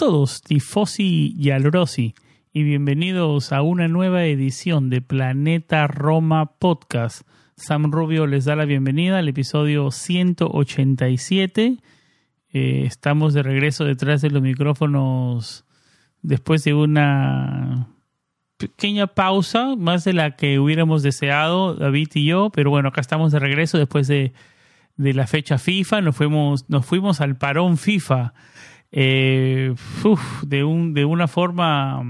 Todos, tifosi y alrosi, y bienvenidos a una nueva edición de Planeta Roma Podcast. Sam Rubio les da la bienvenida al episodio 187. Eh, estamos de regreso detrás de los micrófonos después de una pequeña pausa, más de la que hubiéramos deseado David y yo, pero bueno, acá estamos de regreso después de, de la fecha FIFA, nos fuimos, nos fuimos al parón FIFA eh, de, un, de una forma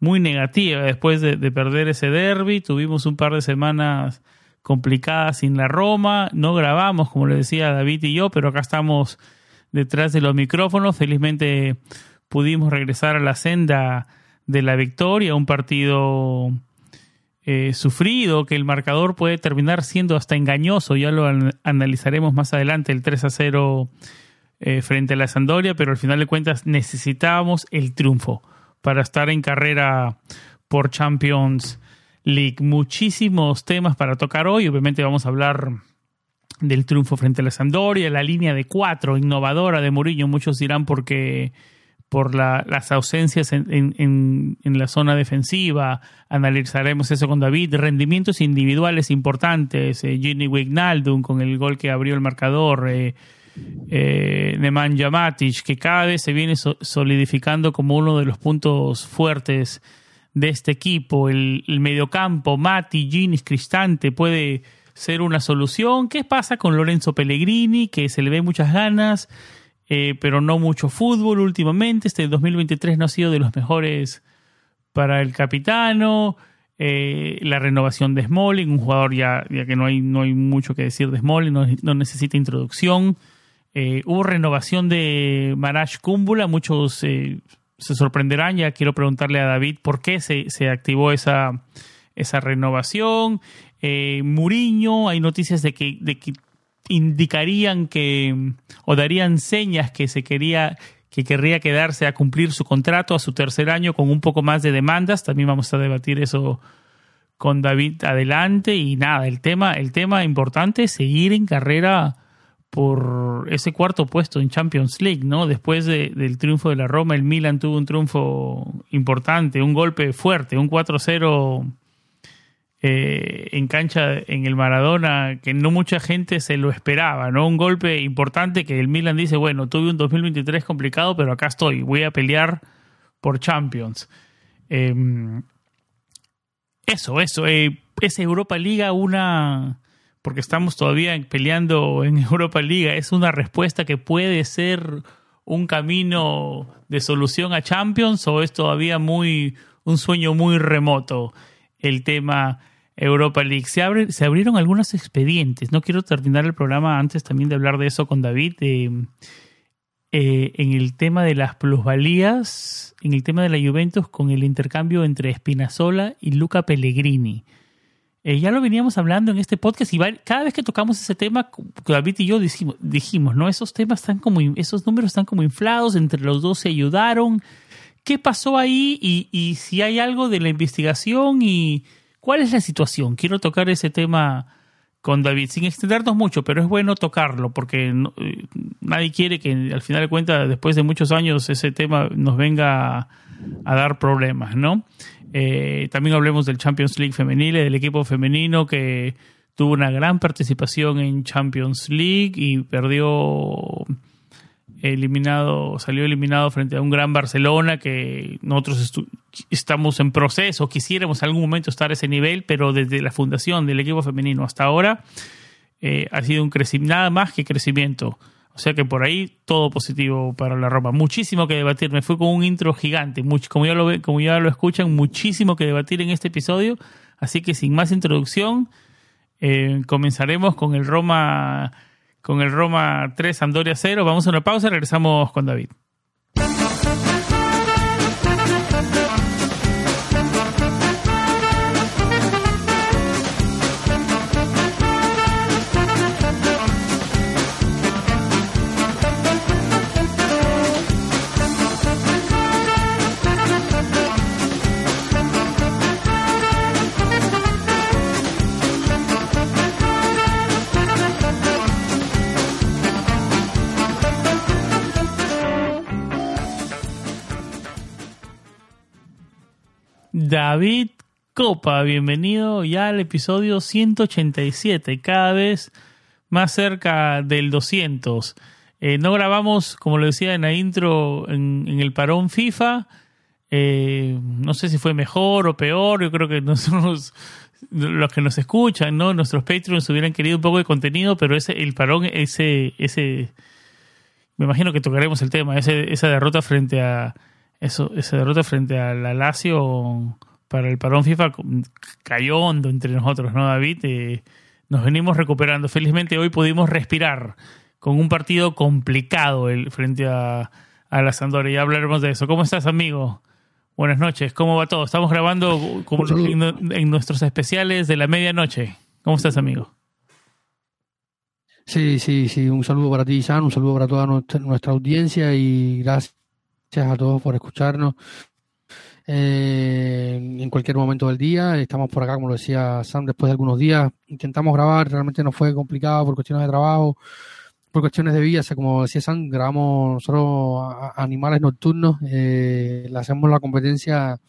muy negativa después de, perder ese derby. Tuvimos un par de semanas complicadas sin la Roma. No grabamos, como le decía David y yo, pero acá estamos detrás de los micrófonos. Felizmente pudimos regresar a la senda de la victoria, un partido eh, sufrido, que el marcador puede terminar siendo hasta engañoso, ya lo analizaremos más adelante, el 3 a 0 eh, frente a la Sandoria, pero al final de cuentas necesitábamos el triunfo para estar en carrera por Champions League. Muchísimos temas para tocar hoy. Obviamente vamos a hablar del triunfo frente a la Sandoria, la línea de cuatro innovadora de Murillo. Muchos dirán porque por las ausencias en, la zona defensiva. Analizaremos eso con David. Rendimientos individuales importantes. Eh, Gini Wignaldum con el gol que abrió el marcador. Eh, eh, Nemanja Matic, que cada vez se viene solidificando como uno de los puntos fuertes de este equipo. El, mediocampo, Mati, Ginis, Cristante, puede ser una solución. ¿Qué pasa con Lorenzo Pellegrini? Que se le ve muchas ganas, eh, pero no mucho fútbol últimamente. Este 2023 no ha sido de los mejores para el capitano. Eh, la renovación de Smalling, un jugador ya, ya que no hay, no hay mucho que decir de Smalling, no, no necesita introducción. Eh, hubo renovación de Maraj Kumbula, muchos eh, se sorprenderán, ya quiero preguntarle a David por qué se, activó esa, esa renovación. Eh, Muriño, hay noticias de que, de que indicarían que o darían señas que se quería que querría quedarse a cumplir su contrato a su tercer año con un poco más de demandas. También vamos a debatir eso con David adelante y nada, el tema el tema importante es seguir en carrera por ese cuarto puesto en Champions League, ¿no? Después del triunfo de la Roma, el Milan tuvo un triunfo importante, un golpe fuerte, un 4-0 eh, en cancha en el Maradona, que no mucha gente se lo esperaba, ¿no? Un golpe importante que el Milan dice, bueno, tuve un 2023 complicado, pero acá estoy, voy a pelear por Champions. Em, eso, eso, eh, es Europa Liga una porque estamos todavía peleando en Europa Liga, es una respuesta que puede ser un camino de solución a Champions o es todavía muy un sueño muy remoto el tema Europa League. Se, abre, se abrieron algunos expedientes. No quiero terminar el programa antes también de hablar de eso con David. Eh, en el tema de las plusvalías, en el tema de la Juventus con el intercambio entre Spinazzola y Luca Pellegrini. Eh, ya lo veníamos hablando en este podcast y cada vez que tocamos ese tema, David y yo dijimos, dijimos, ¿no? Esos temas están como, esos números están como inflados, entre los dos se ayudaron. ¿Qué pasó ahí? Y, y si hay algo de la investigación y cuál es la situación. Quiero tocar ese tema con David, sin extendernos mucho, pero es bueno tocarlo porque eh, nadie quiere que al final de cuentas, después de muchos años, ese tema nos venga a dar problemas, ¿no? Eh, también hablemos del Champions League femenil, del equipo femenino que tuvo una gran participación en Champions League y perdió eliminado, salió eliminado frente a un gran Barcelona que nosotros estamos en proceso, quisiéramos en algún momento estar a ese nivel, pero desde la fundación del equipo femenino hasta ahora eh, ha sido un crecimiento, nada más que crecimiento. O sea que por ahí todo positivo para la Roma. Muchísimo que debatir. Me fui con un intro gigante. Como, ya lo, como ya lo escuchan, muchísimo que debatir en este episodio. Así que sin más introducción, eh, comenzaremos con el Roma con el Roma 3, Sampdoria 0. Vamos a una pausa y regresamos con David. David Copa, bienvenido ya al episodio 187, cada vez más cerca del 200. Eh, no grabamos, como lo decía en la intro, en, el parón FIFA. Eh, no sé si fue mejor o peor, yo creo que nosotros, los que nos escuchan, ¿no? Nuestros Patreons hubieran querido un poco de contenido, pero ese, el parón, ese, ese, me imagino que tocaremos el tema, ese, esa derrota frente a, eso, esa derrota frente a la Lazio para el parón FIFA cayó hondo entre nosotros, ¿no, David? Eh, nos venimos recuperando. Felizmente hoy pudimos respirar con un partido complicado el, frente a, a la Sampdoria. Ya hablaremos de eso. ¿Cómo estás, amigo? Buenas noches. ¿Cómo va todo? Estamos grabando como en, nuestros especiales de la medianoche. ¿Cómo estás, amigo? Sí, sí, sí. Un saludo para ti, San. Un saludo para toda nuestra audiencia y gracias a todos por escucharnos eh, en cualquier momento del día. Estamos por acá, como lo decía Sam, después de algunos días. Intentamos grabar, realmente nos fue complicado por cuestiones de trabajo, por cuestiones de vida. O sea, como decía Sam, grabamos nosotros animales nocturnos. Eh, le hacemos la competencia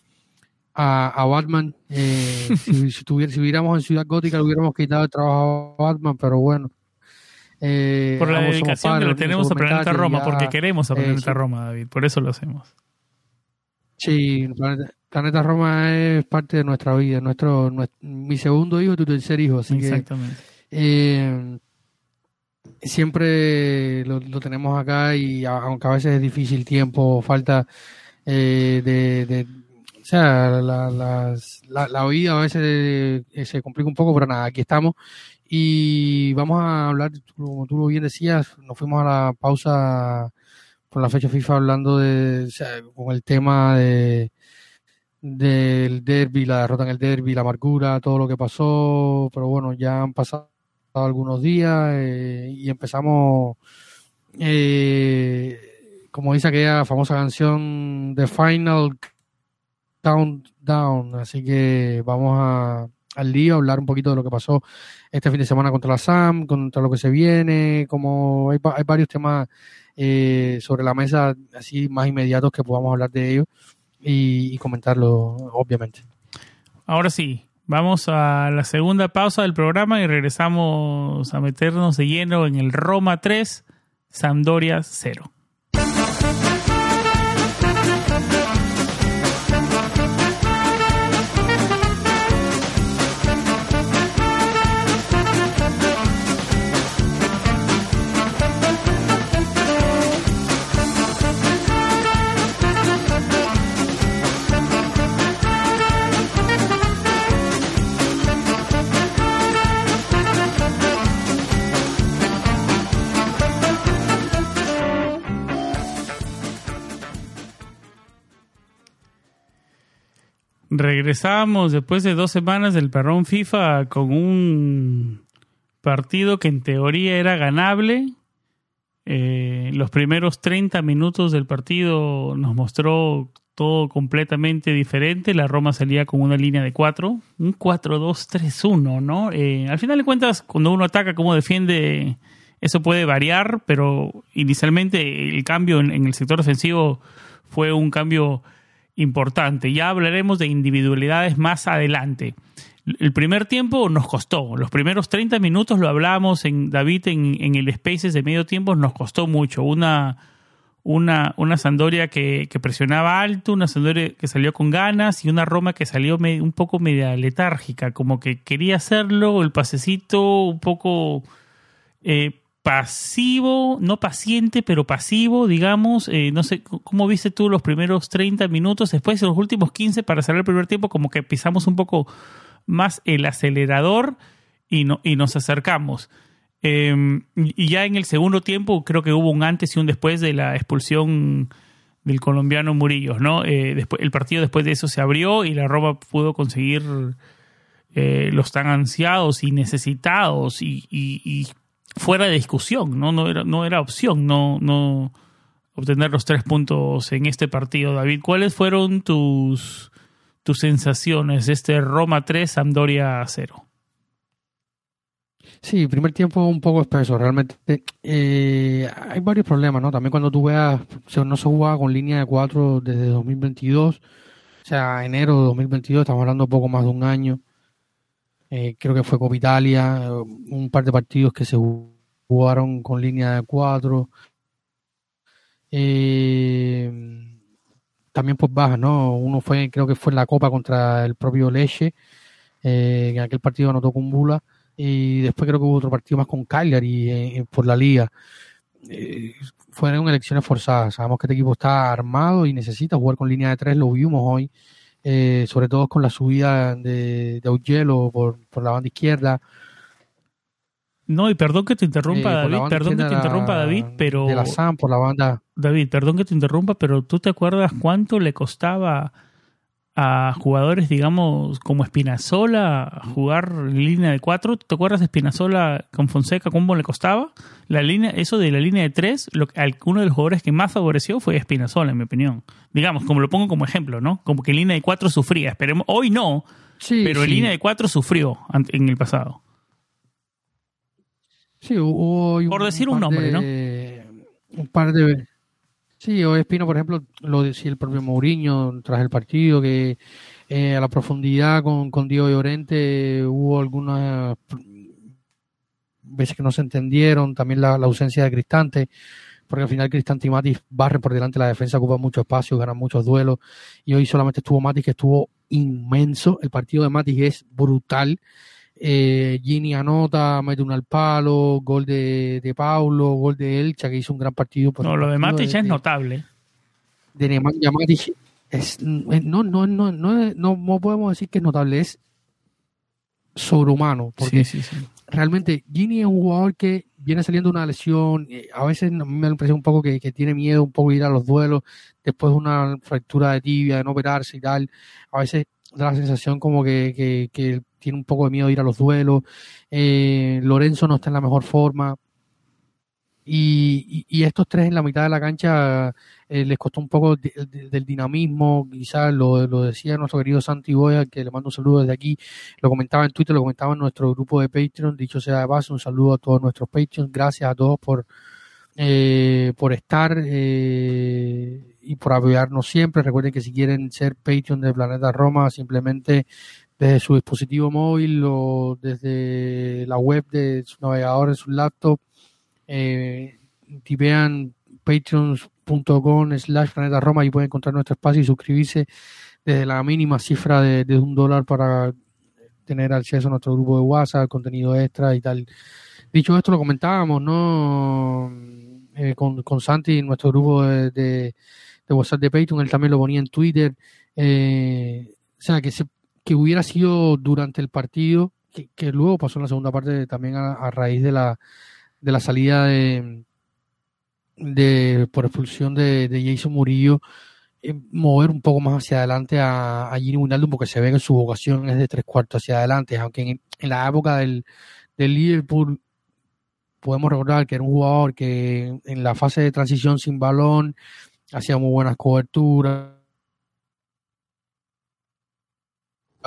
a, Batman. Eh, si, si, si viviéramos en Ciudad Gótica, le hubiéramos quitado el trabajo a Batman, pero bueno. Eh, por la dedicación que le tenemos a Planeta Roma, porque queremos a Planeta Roma, David, por eso lo hacemos. Sí, Planeta, Roma es parte de nuestra vida, nuestro, mi segundo hijo y tu tercer hijo, así Exactamente. Eh, siempre lo, tenemos acá y aunque a veces es difícil tiempo, falta eh, de, o sea, la, la, la, vida a veces se complica un poco, pero nada, aquí estamos y vamos a hablar, como tú bien decías, nos fuimos a la pausa por la fecha FIFA hablando de, con el tema de del derby, la derrota en el derby, la amargura, todo lo que pasó, pero bueno, ya han pasado algunos días eh, y empezamos, eh, como dice aquella famosa canción, The Final Countdown, así que vamos a, al lío, hablar un poquito de lo que pasó este fin de semana contra la SAM, contra lo que se viene, como hay, varios temas eh, sobre la mesa así más inmediatos que podamos hablar de ellos y, comentarlo, obviamente. Ahora sí, vamos a la segunda pausa del programa y regresamos a meternos de lleno en el Roma 3, Sampdoria 0. Regresamos después de dos semanas del perrón FIFA con un partido que en teoría era ganable. Eh, los primeros 30 minutos del partido nos mostró todo completamente diferente. La Roma salía con una línea de 4, un 4-2-3-1, ¿no? Eh, al final de cuentas, cuando uno ataca, cómo defiende, eso puede variar, pero inicialmente el cambio en el sector ofensivo fue un cambio importante. Ya hablaremos de individualidades más adelante. El primer tiempo nos costó. Los primeros 30 minutos lo hablábamos en David en, el Spaces de medio tiempo, nos costó mucho. Una, una, una Sandoria que, que, presionaba alto, una Sandoria que salió con ganas y una Roma que salió un poco media letárgica, como que quería hacerlo, el pasecito un poco eh, pasivo, no paciente, pero pasivo, digamos. Eh, no sé, ¿cómo viste tú los primeros 30 minutos? Después de los últimos 15 para cerrar el primer tiempo, como que pisamos un poco más el acelerador y, no, y nos acercamos. Em, y ya en el segundo tiempo creo que hubo un antes y un después de la expulsión del colombiano Murillo, ¿no? Eh, después, el partido después de eso se abrió y la Roma pudo conseguir eh, los tan ansiados y necesitados y, fuera de discusión, ¿no? No era, no era opción no, no obtener los tres puntos en este partido. David, ¿cuáles fueron tus, tus sensaciones de este Roma 3, Sampdoria 0? Sí, primer tiempo un poco espeso, realmente. Eh, hay varios problemas, ¿no? También cuando tú veas, no se jugaba con línea de cuatro desde 2022, o sea, enero de 2022, estamos hablando poco más de un año. Eh, creo que fue Copa Italia, un par de partidos que se jugaron con línea de cuatro. Eh, también pues baja, ¿no? Uno fue, creo que fue en la Copa contra el propio Leche, eh, en aquel partido anotó con Bula y después creo que hubo otro partido más con Cagliari eh, por la liga. Eh, fueron elecciones forzadas. Sabemos que este equipo está armado y necesita jugar con línea de tres, lo vimos hoy, eh, sobre todo con la subida de, de Augello por, por la banda izquierda. No, y perdón que te interrumpa, David, perdón que te interrumpa, David, pero... De la SAM por la banda... David, perdón que te interrumpa, pero ¿tú te acuerdas cuánto le costaba a jugadores, digamos, como Espinazola, jugar línea de cuatro. ¿Te acuerdas de Espinazola con Fonseca? ¿Cómo le costaba? La línea, eso de la línea de tres, lo, uno de los jugadores que más favoreció fue Espinazola, en mi opinión. Digamos, como lo pongo como ejemplo, ¿no? Como que línea de cuatro sufría. Esperemos, hoy no, pero en línea de cuatro sufrió en el pasado. Sí, hubo. Por decir un, nombre, ¿no? Un par de Sí, o Espino, por ejemplo, lo decía el propio Mourinho tras el partido, que eh, a la profundidad con, con Diego Llorente hubo algunas veces que no se entendieron, también la, ausencia de Cristante, porque al final Cristante y Matis barren por delante la defensa, ocupan mucho espacio, ganan muchos duelos, y hoy solamente estuvo Matis, que estuvo inmenso, el partido de Matis es brutal, eh, Gini anota, mete un al palo, gol de, de Paulo, gol de Elcha, que hizo un gran partido. no, lo de Matic es notable. De Nemanja Matic es, no, no, no, no, no, podemos decir que es notable, es sobrehumano. Porque realmente Gini es un jugador que viene saliendo de una lesión, eh, a veces me da la impresión un poco que, que, tiene miedo un poco ir a los duelos, después de una fractura de tibia, de no operarse y tal, a veces da la sensación como que, que, que tiene un poco de miedo de ir a los duelos. Eh, Lorenzo no está en la mejor forma. Y, y, estos tres en la mitad de la cancha eh, les costó un poco del dinamismo, quizás lo, lo, decía nuestro querido Santi Boya, que le mando un saludo desde aquí, lo comentaba en Twitter, lo comentaba en nuestro grupo de Patreon, dicho sea de base, un saludo a todos nuestros Patreons, gracias a todos por, eh, por estar y por apoyarnos siempre, recuerden que si quieren ser Patreon de Planeta Roma, simplemente desde su dispositivo móvil o desde la web de su navegador, en su laptop. Eh, tipean patreon.com slash planeta Roma y pueden encontrar nuestro espacio y suscribirse desde la mínima cifra de, un dólar para tener acceso a nuestro grupo de WhatsApp, contenido extra y tal. Dicho esto, lo comentábamos, ¿no? Eh, con, con Santi nuestro grupo de, de, WhatsApp de Patreon, él también lo ponía en Twitter. Eh, o sea, que se que hubiera sido durante el partido, que, luego pasó en la segunda parte también a, raíz de la, de la salida de, de por expulsión de, de Jason Murillo, eh, mover un poco más hacia adelante a, a Wijnaldum porque se ve que su vocación es de tres cuartos hacia adelante, aunque en, la época del, del Liverpool podemos recordar que era un jugador que en la fase de transición sin balón hacía muy buenas coberturas,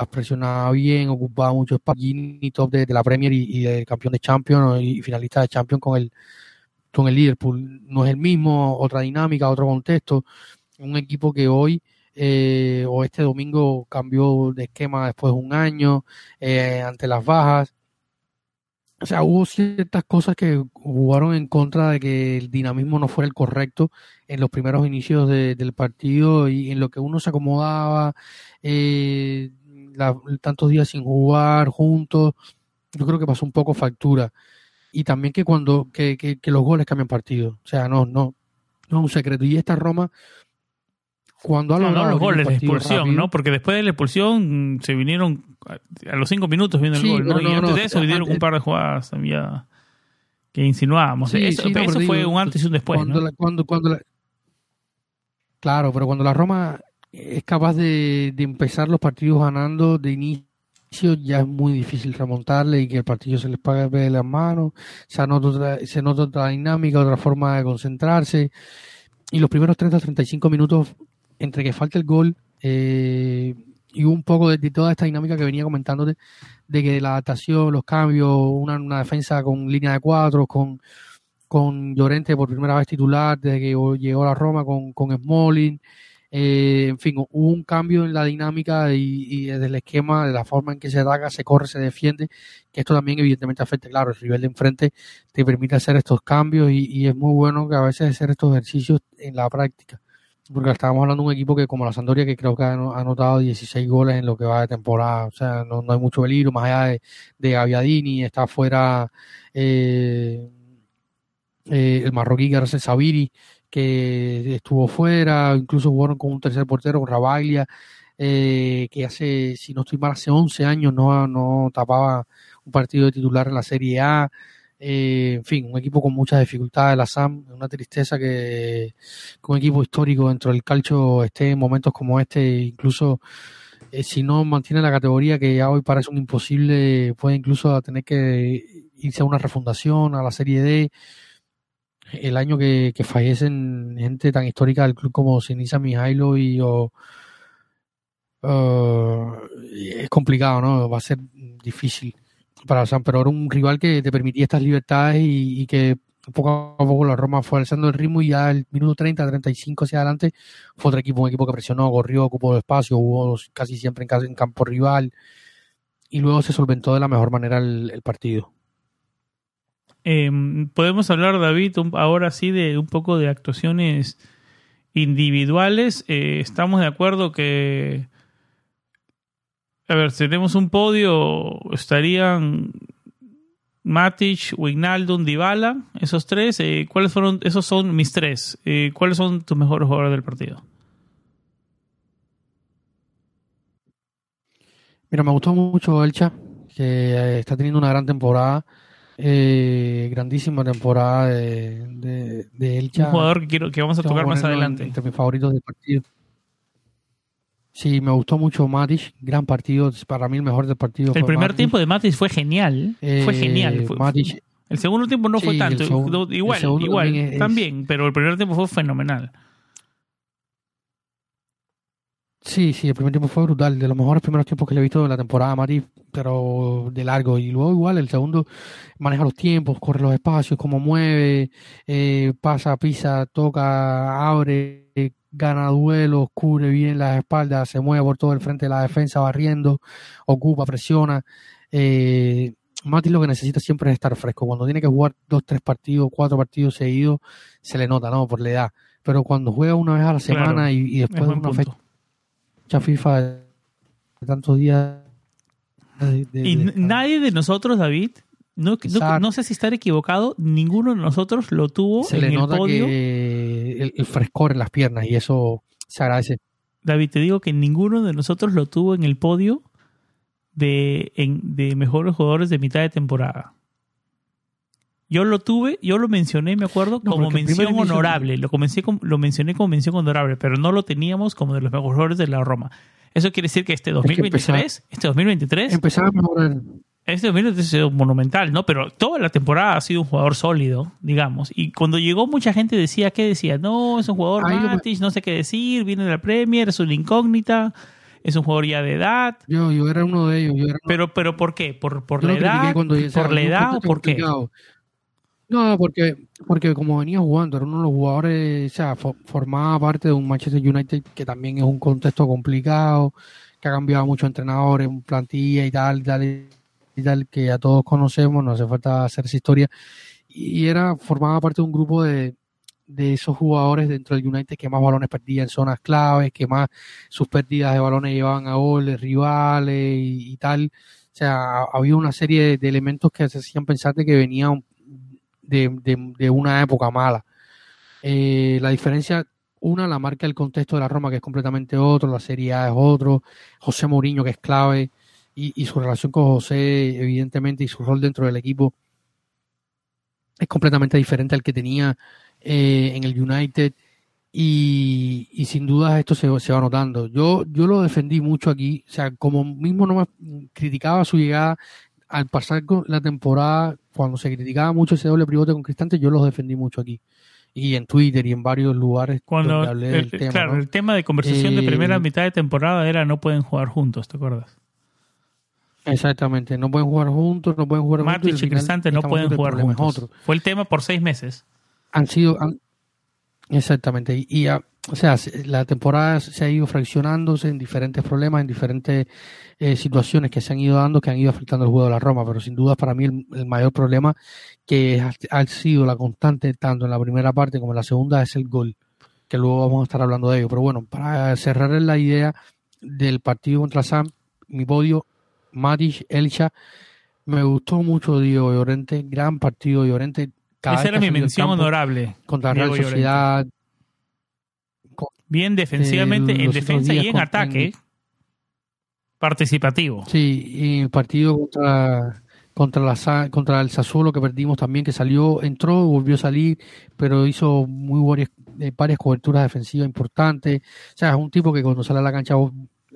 presionaba bien, ocupaba mucho espacio, top de, la Premier y, de campeón de Champions y finalista de Champions con el, con el Liverpool. No es el mismo, otra dinámica, otro contexto. Un equipo que hoy eh, o este domingo cambió de esquema después de un año eh, ante las bajas. o sea, hubo ciertas cosas que jugaron en contra de que el dinamismo no fuera el correcto en los primeros inicios del partido y en lo que uno se acomodaba, eh, tantos días sin jugar juntos, yo creo que pasó un poco factura. Y también que cuando que, que, los goles cambian partido. O sea, no, no, no es un secreto. Y esta Roma, cuando no, no, los goles, la expulsión, ¿no? Porque después de la expulsión se vinieron a los cinco minutos viendo el gol, ¿no? y antes de eso vinieron un par de jugadas que insinuábamos. eso, fue un antes y un después, cuando ¿no? cuando, cuando Claro, pero cuando la Roma es capaz de, de empezar los partidos ganando de inicio, ya es muy difícil remontarle y que el partido se les pague de las manos, se nota, otra, se nota otra dinámica, otra forma de concentrarse. Y los primeros 30 35 minutos entre que falta el gol eh, y un poco de, toda esta dinámica que venía comentándote, de que la adaptación, los cambios, una, una defensa con línea de cuatro, con, con Llorente por primera vez titular desde que llegó a la Roma, con, con eh, en fin, hubo un cambio en la dinámica y, y del esquema, de la forma en que se ataca, se corre, se defiende, que esto también evidentemente afecta, claro, el nivel de enfrente te permite hacer estos cambios y, es muy bueno que a veces hacer estos ejercicios en la práctica. Porque estábamos hablando de un equipo que como la Sandoria que creo que ha anotado 16 goles en lo que va de temporada, o sea, no, hay mucho peligro, más allá de, de Gaviadini, está fuera eh, eh, el marroquí García Sabiri, que estuvo fuera, incluso jugaron con un tercer portero, con Rabaglia, eh, que hace, si no estoy mal, hace 11 años no, no tapaba un partido de titular en la Serie A. Eh, en fin, un equipo con muchas dificultades, la SAM, una tristeza que, un equipo histórico dentro del calcio esté en momentos como este, incluso eh, si no mantiene la categoría que hoy parece un imposible, puede incluso tener que irse a una refundación, a la Serie D. El año que, fallecen gente tan histórica del club como Sinisa Mijailo y o, es complicado, ¿no? Va a ser difícil para San, pero era un rival que te permitía estas libertades y, que poco a poco la Roma fue alzando el ritmo y ya el minuto 30, 35 hacia adelante fue otro equipo, un equipo que presionó, corrió, ocupó espacio, hubo casi siempre en, campo rival y luego se solventó de la mejor manera el, partido. Em, podemos hablar, David, ahora sí de un poco de actuaciones individuales. Eh, estamos de acuerdo que a ver, tenemos un podio, estarían Matic, Wijnaldum, Dybala, esos tres. Eh, ¿Cuáles fueron? Esos son mis tres. Eh, ¿Cuáles son tus mejores jugadores del partido? Mira, me gustó mucho Elcha, que eh, está teniendo una gran temporada. Grandísima temporada de, de, Elcha. Un jugador que quiero que vamos a tocar más adelante. Entre mis favoritos del partido. Sí, me gustó mucho Matic, gran partido, para mí el mejor del partido. El primer tiempo de Matic fue genial, fue genial. Matic, el segundo tiempo no fue tanto, igual, igual, también, pero el primer tiempo fue fenomenal. Sí, sí, el primer tiempo fue brutal, de los mejores primeros tiempos que le he visto en la temporada, Matic, pero de largo. Y luego igual, el segundo maneja los tiempos, corre los espacios, cómo mueve, eh, pasa, pisa, toca, abre, gana duelos, cubre bien las espaldas, se mueve por todo el frente de la defensa, barriendo, ocupa, presiona. Eh, Mati lo que necesita siempre es estar fresco. Cuando tiene que jugar dos, tres partidos, cuatro partidos seguidos, se le nota, ¿no? Por la edad. Pero cuando juega una vez a la semana y, después de una fecha FIFA de tantos días. y nadie de nosotros, David, no, no, sé si estar equivocado, ninguno de nosotros lo tuvo se le nota Que el, frescor en las piernas y eso se agradece. David, te digo que ninguno de nosotros lo tuvo en el podio de, de mejores jugadores de mitad de temporada. Yo lo tuve, yo lo mencioné, me acuerdo, como mención honorable. Lo, comencé, lo mencioné como mención honorable, pero no lo teníamos como de los mejores de la Roma. Eso quiere decir que este 2023, este 2023, empezaba a mejorar este 2023 ha sido monumental, ¿no? Pero toda la temporada ha sido un jugador sólido, digamos. Y cuando llegó mucha gente decía, ¿qué decía? No, es un jugador Matic, no sé qué decir, viene de la Premier, es una incógnita, es un jugador ya de edad. Yo, yo era uno de ellos. pero, pero ¿por qué? ¿Por, por la edad? ¿Por la edad o por qué? No, porque, porque como venía jugando, era uno de los jugadores, o sea, formaba parte de un Manchester United que también es un contexto complicado, que ha cambiado mucho entrenadores, plantilla y tal, y tal y tal, que ya todos conocemos, no hace falta hacer esa historia. Y era, formaba parte de un grupo de, de esos jugadores dentro del United que más balones perdían en zonas claves, que más sus pérdidas de balones llevaban a goles rivales y, tal. O sea, había una serie de elementos que hacían pensar de que venían de, de, una época mala. Eh, la diferencia, una, la marca el contexto de la Roma, que es completamente otro, la Serie A es otro, José Mourinho, que es clave, y, y su relación con José, evidentemente, y su rol dentro del equipo es completamente diferente al que tenía eh, en el United y, y, sin duda esto se, se, va notando. Yo, yo lo defendí mucho aquí, o sea, como mismo no me criticaba su llegada al pasar la temporada, cuando se criticaba mucho ese doble pivote con Cristante, yo los defendí mucho aquí. Y en Twitter y en varios lugares cuando hablé el, del tema. Claro, el tema de conversación de primera eh, mitad de temporada era no pueden jugar juntos, ¿te acuerdas? Exactamente, no pueden jugar juntos, no pueden jugar juntos. y Cristante no pueden jugar juntos. Fue el tema por seis meses han sido exactamente y, o sea la temporada se ha ido fraccionándose en diferentes problemas en diferentes eh, situaciones que se han ido dando que han ido afectando el juego de la Roma pero sin duda para mí el, mayor problema que ha, sido la constante tanto en la primera parte como en la segunda es el gol que luego vamos a estar hablando de ello pero bueno para cerrar la idea del partido contra Sam mi podio Matic Elcha me gustó mucho Diego Llorente gran partido Llorente esa era mi mención honorable. Contra Real Sociedad. Bien defensivamente, en defensa y en ataque. participativo. Sí, y el partido contra, contra, la, contra el Sassuolo que perdimos también, que salió, entró, volvió a salir, pero hizo muy varias, eh, varias coberturas defensivas importantes. O sea, es un tipo que cuando sale a la cancha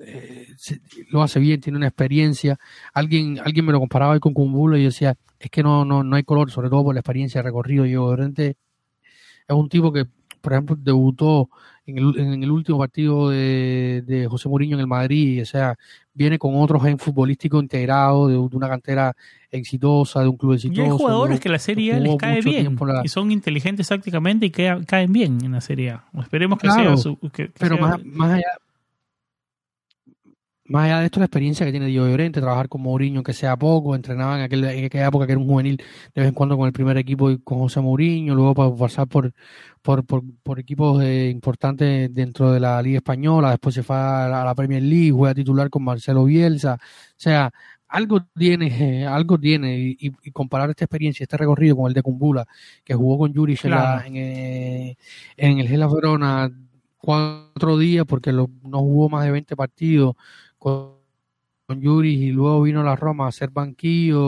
eh, lo hace bien, tiene una experiencia. Alguien, alguien me lo comparaba hoy con Kumbulo y yo decía, es que no, no, no hay color, sobre todo por la experiencia de recorrido. Yo, Llorente es un tipo que, por ejemplo, debutó en el, en el último partido de, de, José Mourinho en el Madrid, o sea, viene con otro gen futbolístico integrado, de, una cantera exitosa, de un club exitoso. Y hay jugadores que la Serie A les cae bien, y son inteligentes tácticamente y que caen bien en la Serie A. Esperemos que sea su... pero Más, más allá más allá de esto, la experiencia que tiene Diego Llorente, trabajar con Mourinho, que sea poco, entrenaba en, aquel, en aquella época que era un juvenil de vez en cuando con el primer equipo y con José Mourinho, luego para pasar por, por, por, equipos importantes dentro de la Liga Española, después se fue a la, Premier League, juega titular con Marcelo Bielsa, o sea, algo tiene, algo tiene, y, comparar esta experiencia, este recorrido con el de Cumbula, que jugó con Yuri en, eh, en, el Gela Verona cuatro días porque no jugó más de 20 partidos con, Yuri y luego vino la Roma a ser banquillo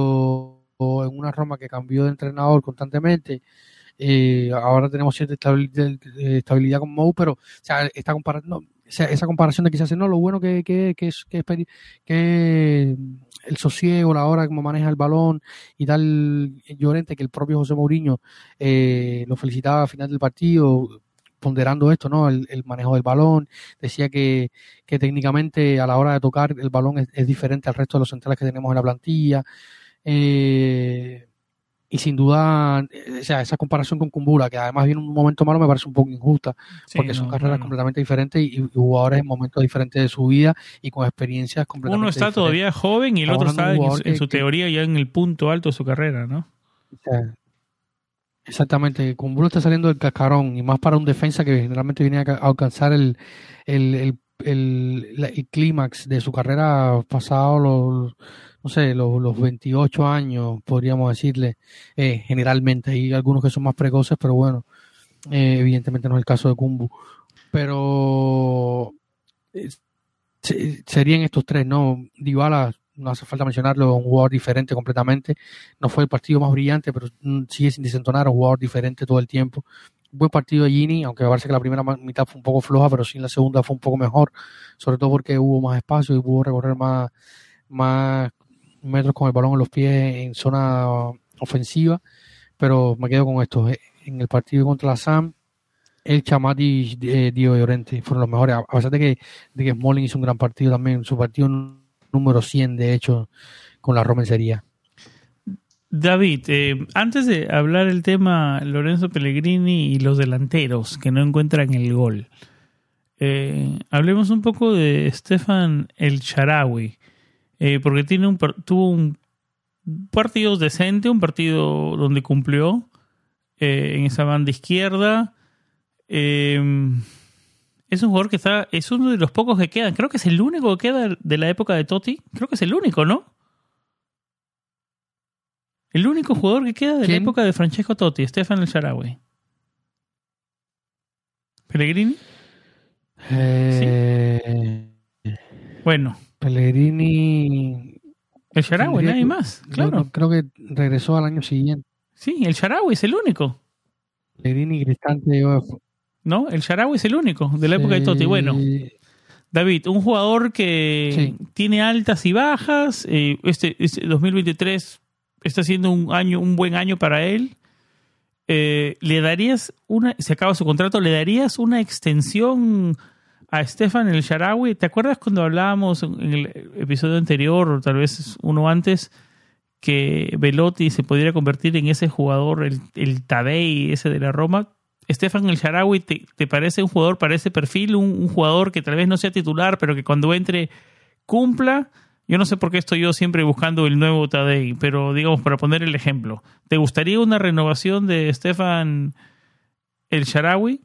o en una Roma que cambió de entrenador constantemente. Eh, ahora tenemos cierta estabilidad, con Mou, pero o sea, comparación, esa comparación de quizás no, lo bueno que, que, que, es, que, que el sosiego, la hora como maneja el balón y tal, Llorente, que el propio José Mourinho eh, lo felicitaba al final del partido, ponderando esto, ¿no? El, manejo del balón. Decía que, que, técnicamente a la hora de tocar el balón es, diferente al resto de los centrales que tenemos en la plantilla. Eh, y sin duda, o sea, esa comparación con Kumbula, que además viene un momento malo, me parece un poco injusta, porque son carreras completamente diferentes y, jugadores en momentos diferentes de su vida y con experiencias completamente Uno está todavía joven y el otro está en, su teoría ya en el punto alto de su carrera, ¿no? Exactamente, Kumbulo está saliendo del cascarón y más para un defensa que generalmente viene a alcanzar el, el, el, el, clímax de su carrera pasado los, no sé, los, los 28 años, podríamos decirle, eh, generalmente. Hay algunos que son más precoces, pero bueno, eh, evidentemente no es el caso de Kumbu. Pero eh, serían estos tres, ¿no? Dybala no hace falta mencionarlo, un jugador diferente completamente. No fue el partido más brillante, pero mm, sigue sin desentonar, un jugador diferente todo el tiempo. Buen partido de Gini, aunque parece que la primera mitad fue un poco floja, pero sí la segunda fue un poco mejor, sobre todo porque hubo más espacio y pudo recorrer más, más metros con el balón en los pies en zona ofensiva. Pero me quedo con esto. En el partido contra la SAM, el Chamati y eh, Diego Llorente fueron los mejores. A pesar de que, de que Smalling hizo un gran partido también, su partido número 100, de hecho, con la romencería. David, eh, antes de hablar el tema Lorenzo Pellegrini y los delanteros que no encuentran el gol, eh, hablemos un poco de Stefan El Charawi, eh, porque tiene un, tuvo un partido decente, un partido donde cumplió eh, en esa banda izquierda. Es un jugador que está, es uno de los pocos que quedan. Creo que es el único que queda de la época de Totti. Creo que es el único, ¿no? El único jugador que queda de la época de Francesco Totti, Stefan El Sharawi. ¿Pellegrini? Eh, Bueno, Pellegrini. el Sharawi, nadie más, claro. creo que regresó al año siguiente. Sí, el Sharawi es el único, Pellegrini, Cristante. ¿No? El Sharawi es el único de la época de Totti. Bueno. David, un jugador que Sí. tiene altas y bajas. eh, este, este 2023 está siendo un año, un buen año para él. Eh, ¿Le darías una, se acaba su contrato, le darías una extensión a Stefan el Sharawi? ¿Te acuerdas cuando hablábamos en el episodio anterior, o tal vez uno antes, que Velotti se pudiera convertir en ese jugador, el, el Tadei, ese de la Roma? Stefan el Sharawi, ¿te, te parece un jugador para ese perfil? Un, un jugador que tal vez no sea titular, pero que cuando entre cumpla. Yo no sé por qué estoy yo siempre buscando el nuevo Tadei, pero digamos, para poner el ejemplo, ¿te gustaría una renovación de Stefan el Sharawi?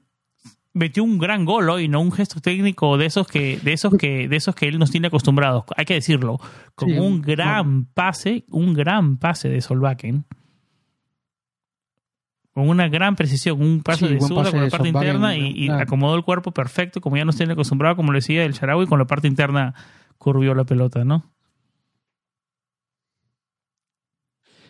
Metió un gran gol hoy, no un gesto técnico de esos que, de esos que, de esos que él nos tiene acostumbrados, hay que decirlo, con Sí, un no. gran pase, un gran pase de Solbakken con una gran precisión, un pase Sí, de pase con la parte interna y, y claro. acomodó el cuerpo perfecto, como ya nos tiene acostumbrado, como le decía el Sharawi, con la parte interna curvió la pelota, ¿no?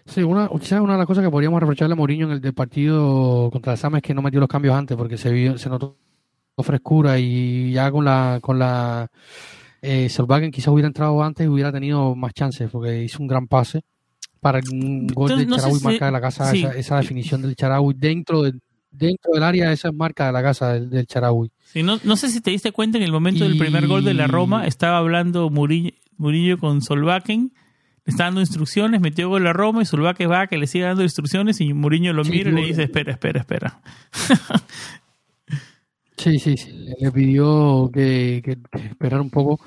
Sí, una, quizás una de las cosas que podríamos reprocharle a Mourinho en el del partido contra Sama es que no metió los cambios antes porque se vio, se notó frescura y ya con la con la eh, quizás hubiera entrado antes y hubiera tenido más chances porque hizo un gran pase para un gol Entonces, del no Charaui si- marca de la casa sí. esa, esa definición del Charaui dentro del dentro del área esa es marca de la casa del, del Charaui Sí, no, no sé si te diste cuenta en el momento del primer gol de la Roma, estaba hablando Murillo, Murillo con Solbakken, le está dando instrucciones, metió gol a Roma y Solbakken va que le sigue dando instrucciones y Murillo lo Sí, mira y le dice, espera, espera, espera. Sí, sí, sí. Le, le pidió que, que, que esperara un poco.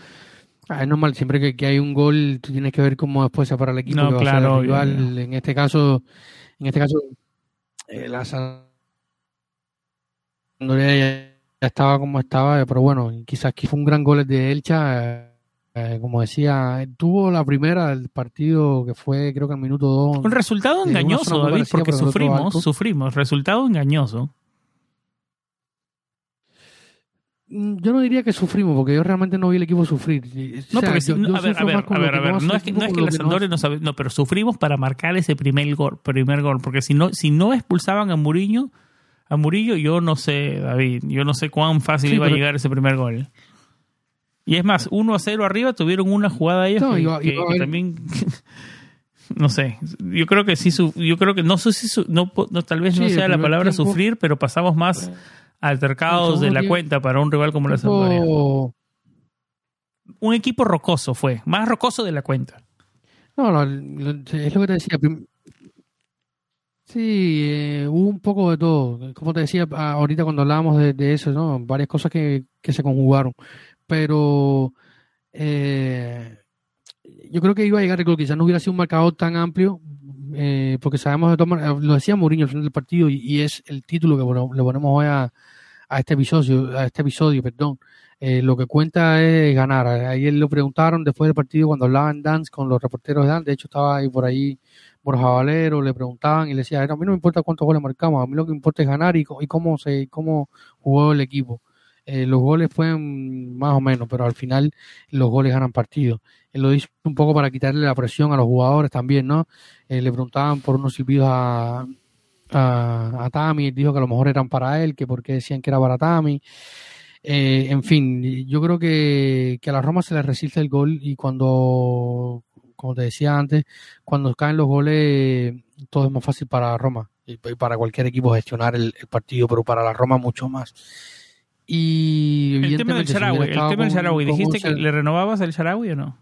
Ah, es normal, siempre que, que hay un gol, tú tienes que ver cómo después se para el equipo No, que va a ser claro, rival. En este caso, en este caso, eh, la ya, ya estaba como estaba, pero bueno, quizás aquí fue un gran gol de Elcha. eh, eh, como decía, eh, tuvo la primera del partido que fue, creo que al minuto dos. Un resultado engañoso, David, porque sufrimos, sufrimos, resultado engañoso. Mm, Yo no diría que sufrimos, porque yo realmente no vi el equipo sufrir. O No, sea, porque si- yo- yo a ver, a ver, a ver, que a no es que, no es que que no no sabe, no, pero sufrimos para marcar ese primer gol, primer gol, porque si no, si no expulsaban a Murillo, a Murillo, yo no sé, David, yo no sé cuán fácil Sí, iba a pero- llegar ese primer gol. Y es más, 1 a 0 arriba tuvieron una jugada ellos No, que, iba- que- iba a que haber- también no sé, yo creo que sí yo creo que no sé si no, no, tal vez no Sí, el sea la palabra tiempo- sufrir, pero pasamos más altercados de la cuenta para un rival como la Sampdoria. Un equipo rocoso fue, más rocoso de la cuenta. No, no, es lo que te decía. Sí, eh, hubo un poco de todo. Como te decía ah, ahorita cuando hablábamos de, de eso, ¿no? Varias cosas que, que se conjugaron. Pero eh, yo creo que iba a llegar el gol. Quizás no hubiera sido un marcador tan amplio, eh, porque sabemos de maneras, lo decía Mourinho al final del partido, y, es el título que bueno, le ponemos hoy a, este episodio, a este episodio, perdón. Eh, lo que cuenta es ganar. Ayer lo preguntaron después del partido cuando hablaban Dance con los reporteros de Dance. De hecho, estaba ahí por ahí Borja Valero, le preguntaban y le decía, a mí no me importa cuántos goles marcamos, a mí lo que importa es ganar y, y cómo se cómo jugó el equipo. Eh, los goles fueron más o menos, pero al final los goles ganan partidos. Él lo hizo un poco para quitarle la presión a los jugadores también, ¿no? Eh, le preguntaban por unos silbidos a, a, a Tami, dijo que a lo mejor eran para él, que porque decían que era para Tami. Eh, en fin, yo creo que, que a la Roma se le resiste el gol y cuando, como te decía antes, cuando caen los goles, todo es más fácil para Roma y para cualquier equipo gestionar el partido, pero para la Roma mucho más. Y El tema del Sharawi, el tema del Sharawi, ¿dijiste que le renovabas el Sharawi o no?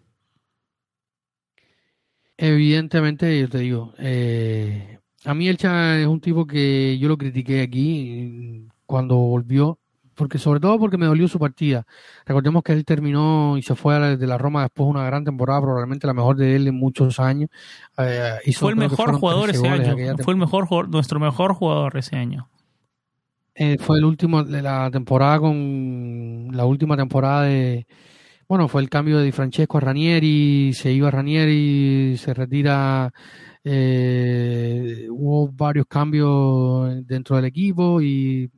Evidentemente, yo te digo, eh, a mí el Cha es un tipo que yo lo critiqué aquí cuando volvió, porque sobre todo porque me dolió su partida. Recordemos que él terminó y se fue de la Roma después de una gran temporada, probablemente la mejor de él en muchos años. Eh, fue el mejor jugador ese año. Fue el mejor nuestro mejor jugador ese año. Eh, fue el último de la temporada con la última temporada de bueno, fue el cambio de Di Francesco a Ranieri, se iba Ranieri, se retira eh, hubo varios cambios dentro del equipo y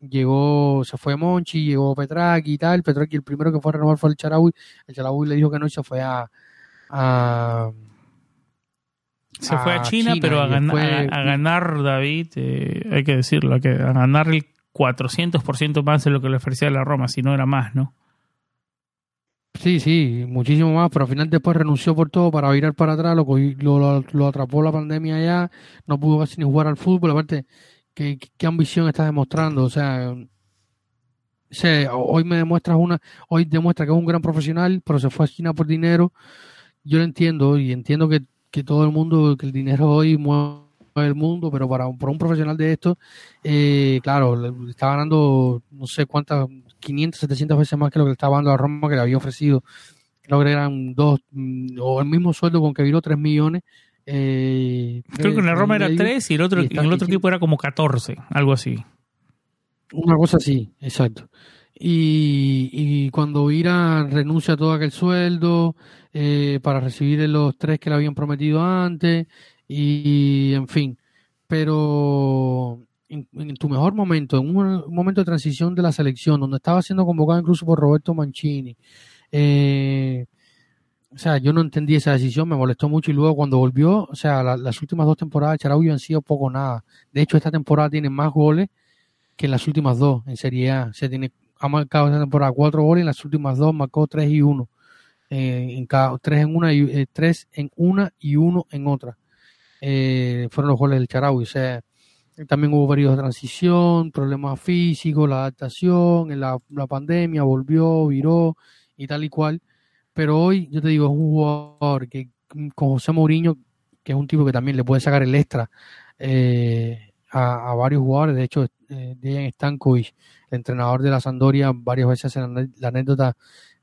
llegó, se fue Monchi, llegó Petraki y tal. Petraki el primero que fue a renovar fue el Charaui. El Charaui le dijo que no y se fue a, se fue a China, pero a, ganar David, eh, hay que decirlo, que a ganar el 400% más de lo que le ofrecía la Roma, si no era más, ¿no? Sí, sí, muchísimo más, pero al final después renunció por todo para virar para atrás, lo, lo, lo atrapó la pandemia allá, no pudo casi ni jugar al fútbol, aparte ¿Qué, ambición estás demostrando? O sea, hoy me demuestras una, hoy demuestra que es un gran profesional, pero se fue a China por dinero. Yo lo entiendo y entiendo que, todo el mundo, que el dinero hoy mueve el mundo, pero para, un profesional de esto, eh, claro, está ganando no sé cuántas, 500, 700 veces más que lo que le estaba dando a Roma que le había ofrecido. Creo que eran dos, mm, o el mismo sueldo con que viró 3 millones eh, Creo que en la Roma era 3 y el otro, en el otro equipo era como 14, algo así. Una cosa así, exacto. Y, y cuando Ira renuncia a todo aquel sueldo eh, para recibir los tres que le habían prometido antes, y en fin. Pero en, tu mejor momento, en un, momento de transición de la selección, donde estaba siendo convocado incluso por Roberto Mancini, eh, o sea, yo no entendí esa decisión, me molestó mucho y luego cuando volvió, o sea, las últimas dos temporadas de Charaui han sido poco nada. De hecho, esta temporada tiene más goles que en las últimas dos en Serie A. O tiene, ha marcado esta temporada cuatro goles, en las últimas dos marcó tres y uno. Eh, en cada, tres en una y eh, tres en una y uno en otra. Eh, fueron los goles del Charaui. O sea, también hubo periodos de transición, problemas físicos, la adaptación, en la, la pandemia, volvió, viró y tal y cual pero hoy yo te digo, es un jugador que con José Mourinho, que es un tipo que también le puede sacar el extra eh, a, varios jugadores. De hecho, eh, Dejan Stankovic, el entrenador de la Sandoria, varias veces hace la, anécdota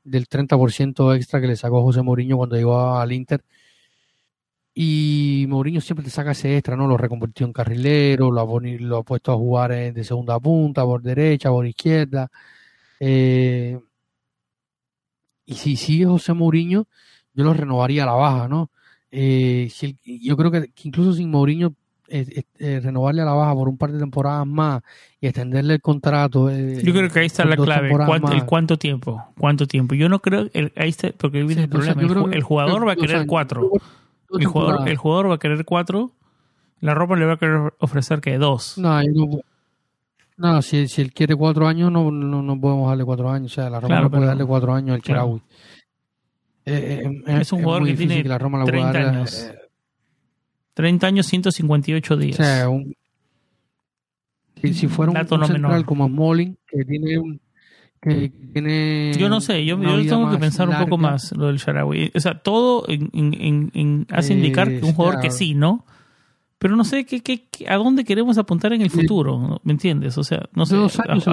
del 30% extra que le sacó José Mourinho cuando llegó al Inter. Y Mourinho siempre te saca ese extra, ¿no? Lo reconvirtió en carrilero, lo ha, lo ha puesto a jugar de segunda punta, por derecha, por izquierda. Eh, y si sigue José Mourinho, yo lo renovaría a la baja, ¿no? Eh, yo creo que, incluso sin Mourinho, eh, eh, renovarle a la baja por un par de temporadas más y extenderle el contrato. yo creo que ahí está la clave. ¿Cuánto, el cuánto tiempo? ¿Cuánto tiempo? Yo no creo, el, ahí está, porque viene el problema. El, jugador va a querer cuatro. El jugador, el jugador va a querer cuatro. La ropa le va a querer ofrecer que dos. No, no, no, si, si él quiere cuatro años, no, no, no podemos darle cuatro años. O sea, la Roma no puede darle cuatro años al. Eh, eh, es un jugador que tiene que la Roma 30 años. 30 años, 158 días. O sea, un, si, fuera un, un central como Smolin, que tiene un, que tiene yo no sé, yo, yo tengo que pensar un poco más lo del Sharawi. O sea, todo en, en, en, hace indicar que un jugador que sí, ¿no? pero no sé qué, qué, a dónde queremos apuntar en el futuro, ¿me entiendes? O sea, no sé. Dos años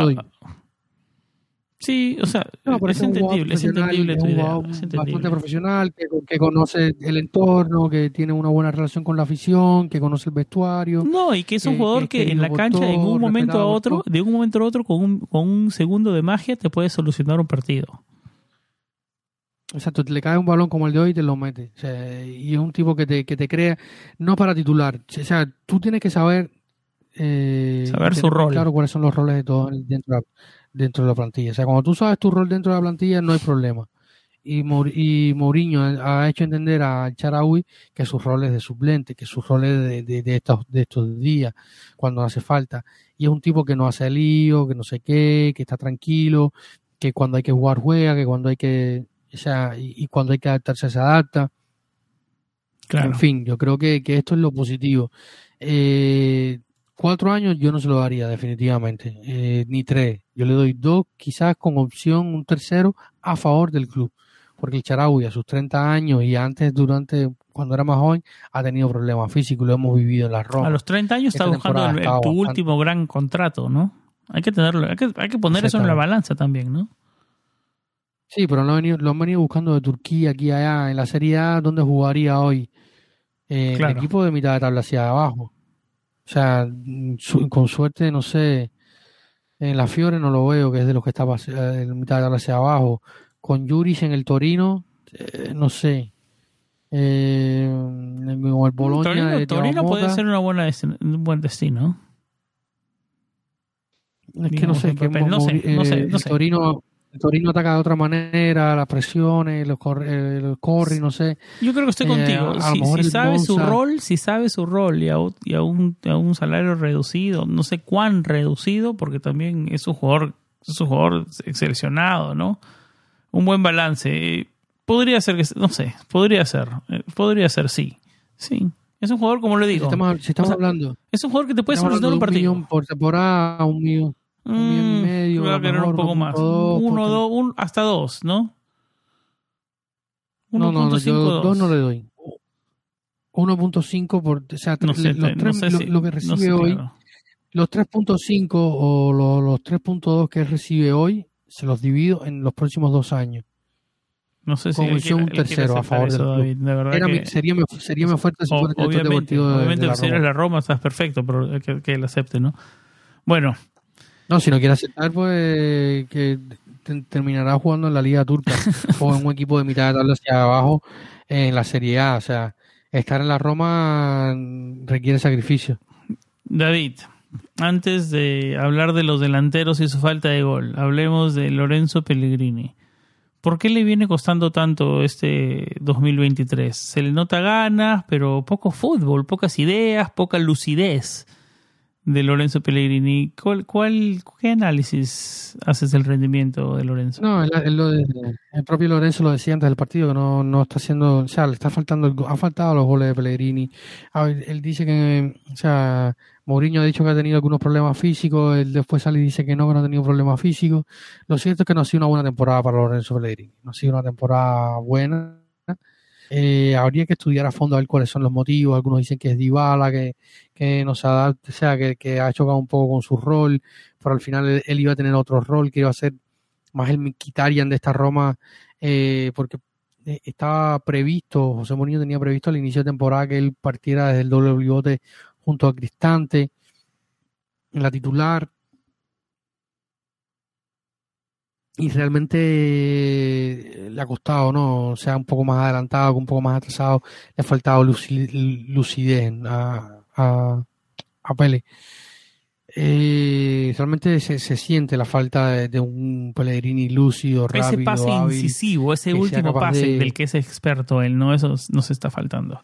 Sí, o sea, es, entendible, es entendible tu idea. Bastante profesional, que, que, conoce el entorno, que tiene una buena relación con la afición, que conoce el vestuario. No, y que es un jugador que, en la cancha, en un momento a otro, de un momento a otro, con un, con un segundo de magia, te puede solucionar un partido. Exacto, le cae un balón como el de hoy y te lo mete. y es un tipo que te, que te crea, no para titular. O sea, tú tienes que saber. Eh, saber su rol. Claro, cuáles son los roles de todos dentro, dentro de la plantilla. O sea, cuando tú sabes tu rol dentro de la plantilla, no hay problema. Y, y Mourinho ha hecho entender a Charaui que sus roles de suplente, que sus roles de, de, de, estos, de estos días, cuando hace falta. Y es un tipo que no hace lío, que no sé qué, que está tranquilo, que cuando hay que jugar juega, que cuando hay que o sea, y, cuando hay que adaptarse se adapta. Claro. En fin, yo creo que, esto es lo positivo. Eh, cuatro años yo no se lo daría definitivamente, eh, ni tres. Yo le doy dos, quizás con opción un tercero a favor del club. Porque el Charaui a sus 30 años y antes, durante, cuando era más joven, ha tenido problemas físicos, lo hemos vivido en la Roma. A los 30 años está buscando tu último gran contrato, ¿no? Hay que tenerlo, hay que, hay que poner eso en la balanza también, ¿no? Sí, pero lo han, venido, lo han venido buscando de Turquía, aquí allá, en la Serie A, ¿dónde jugaría hoy? Eh, El equipo de mitad de tabla hacia abajo. O sea, con suerte, no sé, en la Fiore no lo veo, que es de los que estaba eh, en mitad de hacia abajo. Con Juris en el Torino, eh, no sé. Eh, el Bologna Torino, de Torino puede ser una buena un buen destino. Es que no sé, que no, sé, no sé, no sé. Torino el Torino ataca de otra manera, las presiones, los corre, el corre, no sé. Yo creo que estoy contigo. si, si sabe su rol, si sabe su rol y a, y a, un, a, un, salario reducido, no sé cuán reducido, porque también es un jugador, es un jugador seleccionado, ¿no? Un buen balance. Podría ser que, no sé, podría ser, eh, podría ser, sí, sí. Es un jugador, como le digo. Si estamos, hablando. Es un jugador que te puede solucionar un partido. Un millón por temporada, un millón. Un millón y mm, medio. Voy a querer un poco más. Uno, dos, un, hasta dos, ¿no? No, no, no, yo dos no le doy. 1.5 por, o sea, los tres, lo, que recibe hoy, los 3.5 o los, los 3.2 que recibe hoy, se los divido en los próximos dos años. No sé si un tercero a favor eso, David, de verdad Era que, sería, sería más fuerte si fuera obviamente, obviamente de si eres la Roma estás perfecto, pero que, que él acepte, ¿no? Bueno, no, si no quiere aceptar, pues que terminará jugando en la Liga Turca o en un equipo de mitad de tabla hacia abajo en la Serie A. O sea, estar en la Roma requiere sacrificio. David, antes de hablar de los delanteros y su falta de gol, hablemos de Lorenzo Pellegrini. ¿Por qué le viene costando tanto este 2023? Se le nota ganas, pero poco fútbol, pocas ideas, poca lucidez de Lorenzo Pellegrini. ¿Cuál, cuál, qué análisis haces del rendimiento de Lorenzo? No, el, propio Lorenzo lo decía antes del partido, que no, no está haciendo, o sea, le está faltando, ha faltado los goles de Pellegrini. él dice que, o sea, Mourinho ha dicho que ha tenido algunos problemas físicos, él después sale y dice que no, que no ha tenido problemas físicos. Lo cierto es que no ha sido una buena temporada para Lorenzo Pellegrini, no ha sido una temporada buena eh, habría que estudiar a fondo a ver cuáles son los motivos. Algunos dicen que es Dybala, que, que no se adapta, o sea, que, ha chocado un poco con su rol, pero al final él, iba a tener otro rol, que iba a ser más el Mikitarian de esta Roma, eh, porque eh, estaba previsto, José Mourinho tenía previsto al inicio de temporada que él partiera desde el doble bigote junto a Cristante en la titular, y realmente eh, le ha costado, ¿no? O sea, un poco más adelantado, un poco más atrasado, le ha faltado lucidez a, a, a Pele. Eh, realmente se, se, siente la falta de, un Pellegrini lúcido, rápido, Ese pase incisivo, ese último pase del que es experto él, ¿no? Eso nos está faltando.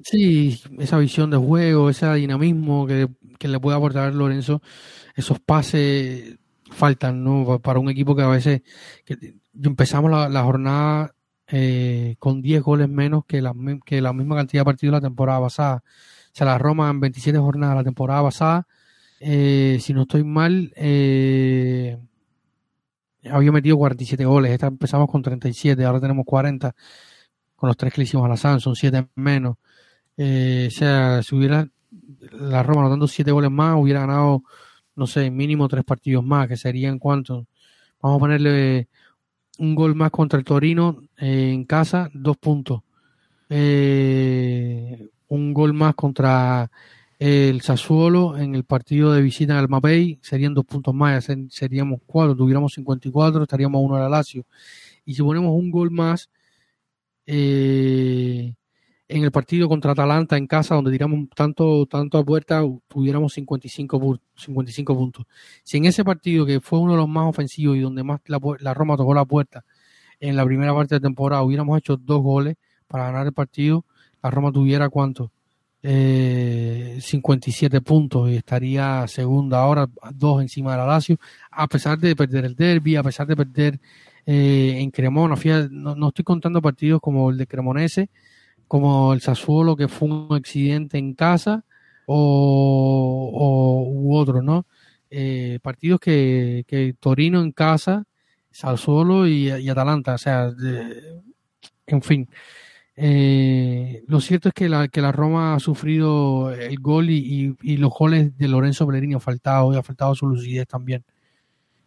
Sí, esa visión de juego, ese dinamismo que, que le puede aportar Lorenzo, esos pases faltan, ¿no? Para un equipo que a veces empezamos la, jornada eh, con 10 goles menos que la, que la misma cantidad de partidos la temporada pasada. O sea, la Roma en 27 jornadas la temporada pasada, eh, si no estoy mal, eh, había metido 47 goles. Esta empezamos con 37, ahora tenemos 40 con los tres que le hicimos a la San, son 7 menos. o sea, si hubiera la Roma anotando 7 goles más, hubiera ganado no sé, mínimo tres partidos más, que serían cuántos. Vamos a ponerle un gol más contra el Torino eh, en casa, dos puntos. Eh, un gol más contra el Sassuolo en el partido de visita el Mapei, serían dos puntos más, seríamos cuatro, tuviéramos 54, estaríamos uno al Lazio. Y si ponemos un gol más, eh, en el partido contra Atalanta en casa, donde tiramos tanto, tanto a puerta, tuviéramos 55, 55 puntos. Si en ese partido, que fue uno de los más ofensivos y donde más la, Roma tocó la puerta en la primera parte de temporada, hubiéramos hecho dos goles para ganar el partido, la Roma tuviera cuánto? Eh, 57 puntos y estaría segunda ahora, dos encima de la Lazio, a pesar de perder el derby, a pesar de perder eh, en Cremona. No estoy contando partidos como el de Cremonese, como el Sassuolo que fue un accidente en casa o, u otro, ¿no? Eh, partidos que, que, Torino en casa, Sassuolo y, y Atalanta, o sea, en fin, Eh, lo cierto es que la, que la Roma ha sufrido el gol y, y, los goles de Lorenzo Bellerini han faltado y ha faltado su lucidez también.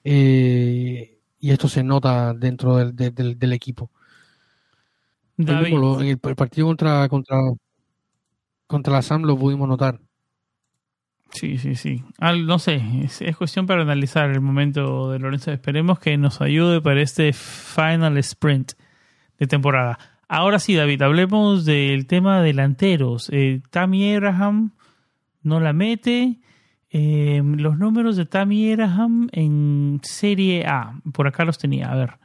Eh, y esto se nota dentro del, del equipo. En el, partido contra, contra, contra la SAM lo pudimos notar. Sí, sí, sí. no sé, es, es, cuestión para analizar el momento de Lorenzo. Esperemos que nos ayude para este final sprint de temporada. Ahora sí, David, hablemos del tema delanteros. Eh, Tammy Abraham no la mete. Eh, los números de Tammy Abraham en Serie A. Por acá los tenía, a ver.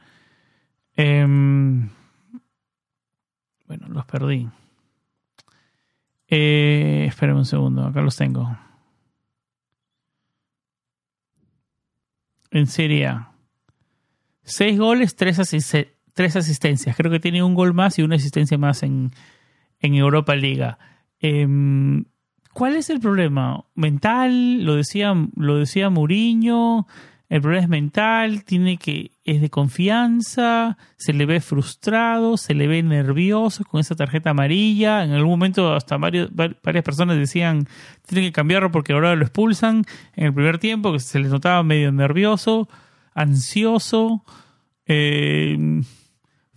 Em, bueno, los perdí. Eh, esperen un segundo, acá los tengo. En Serie A. Seis goles, tres, asistencias tres asistencias. Creo que tiene un gol más y una asistencia más en, Europa Liga. Em, ¿Cuál es el problema? ¿Mental? Lo decía, lo decía Mourinho. El problema es mental, tiene que, es de confianza, se le ve frustrado, se le ve nervioso con esa tarjeta amarilla. En algún momento hasta varias personas decían tiene que cambiarlo porque ahora lo expulsan en el primer tiempo, que se les notaba medio nervioso, ansioso. Eh,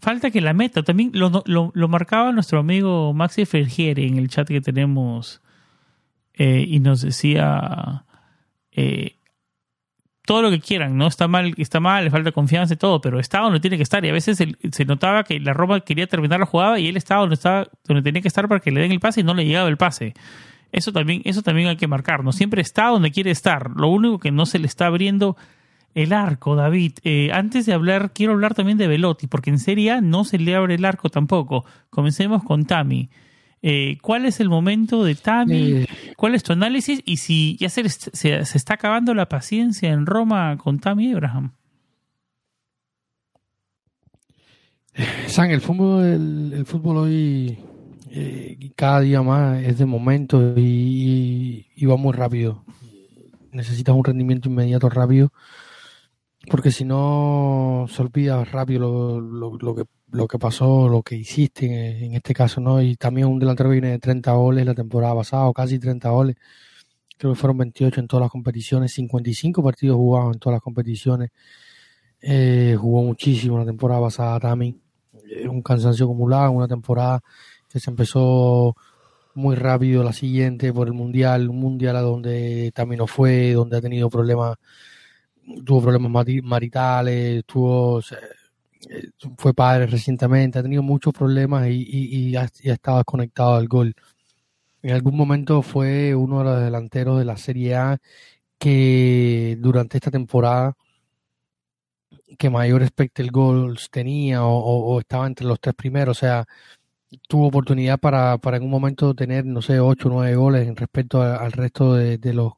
falta que la meta. También lo, lo, marcaba nuestro amigo Maxi Fergieri en el chat que tenemos eh, y nos decía eh, todo lo que quieran, ¿no? Está mal, está mal, le falta confianza y todo, pero está donde tiene que estar. Y a veces se, notaba que la Roma quería terminar la jugada y él estaba donde, estaba donde tenía que estar para que le den el pase y no le llegaba el pase. Eso también, eso también hay que marcar, ¿no? Siempre está donde quiere estar. Lo único que no se le está abriendo el arco, David. Eh, antes de hablar, quiero hablar también de Velotti, porque en Serie A no se le abre el arco tampoco. Comencemos con Tami. Eh, ¿Cuál es el momento de Tami? Eh. ¿Cuál es tu análisis? Y si ya se, se, está acabando la paciencia en Roma con Tami Abraham. San, el fútbol, el, fútbol hoy cada día más es de momento y, y, va muy rápido. Necesitas un rendimiento inmediato rápido porque si no se olvida rápido lo, que, lo que pasó, lo que hiciste en, este caso, ¿no? Y también un delantero viene de 30 goles la temporada pasada, casi 30 goles. Creo que fueron 28 en todas las competiciones, 55 partidos jugados en todas las competiciones. Eh, jugó muchísimo la temporada pasada también. Un cansancio acumulado, una temporada que se empezó muy rápido la siguiente por el Mundial, un Mundial a donde también no fue, donde ha tenido problemas tuvo problemas maritales, tuvo, eh, fue padre recientemente, ha tenido muchos problemas y, y, ha, estado desconectado al gol. En algún momento fue uno de los delanteros de la Serie A que durante esta temporada que mayor expected goals tenía o, estaba entre los tres primeros, o sea, tuvo oportunidad para, para en un momento tener, no sé, ocho o nueve goles en respecto al resto de, de los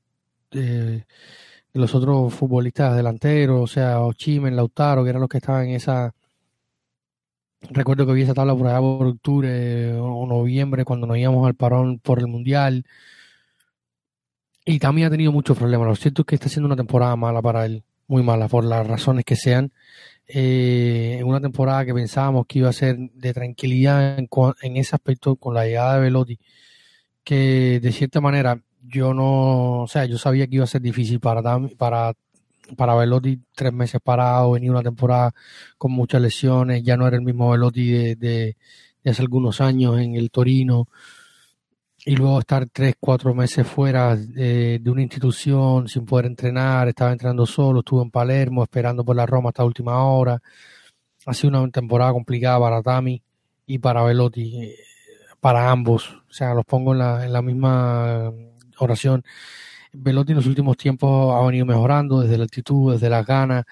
los otros futbolistas delanteros, o sea, Ochimen, Lautaro, que eran los que estaban en esa. Recuerdo que había esa tabla por allá por octubre o noviembre cuando nos íbamos al parón por el Mundial. Y también ha tenido muchos problemas. Lo cierto es que está siendo una temporada mala para él, muy mala, por las razones que sean. Eh, una temporada que pensábamos que iba a ser de tranquilidad en, en ese aspecto con la llegada de Velotti, que de cierta manera yo no, o sea, yo sabía que iba a ser difícil para para para Velotti tres meses parado, venir una temporada con muchas lesiones, ya no era el mismo Velotti de, de, hace algunos años en el Torino, y luego estar tres, cuatro meses fuera de, una institución sin poder entrenar, estaba entrenando solo, estuvo en Palermo esperando por la Roma hasta última hora, ha sido una temporada complicada para Tami y para Velotti, para ambos, o sea, los pongo en la, en la misma oración. Velotti en los últimos tiempos ha venido mejorando desde la altitud, desde las ganas,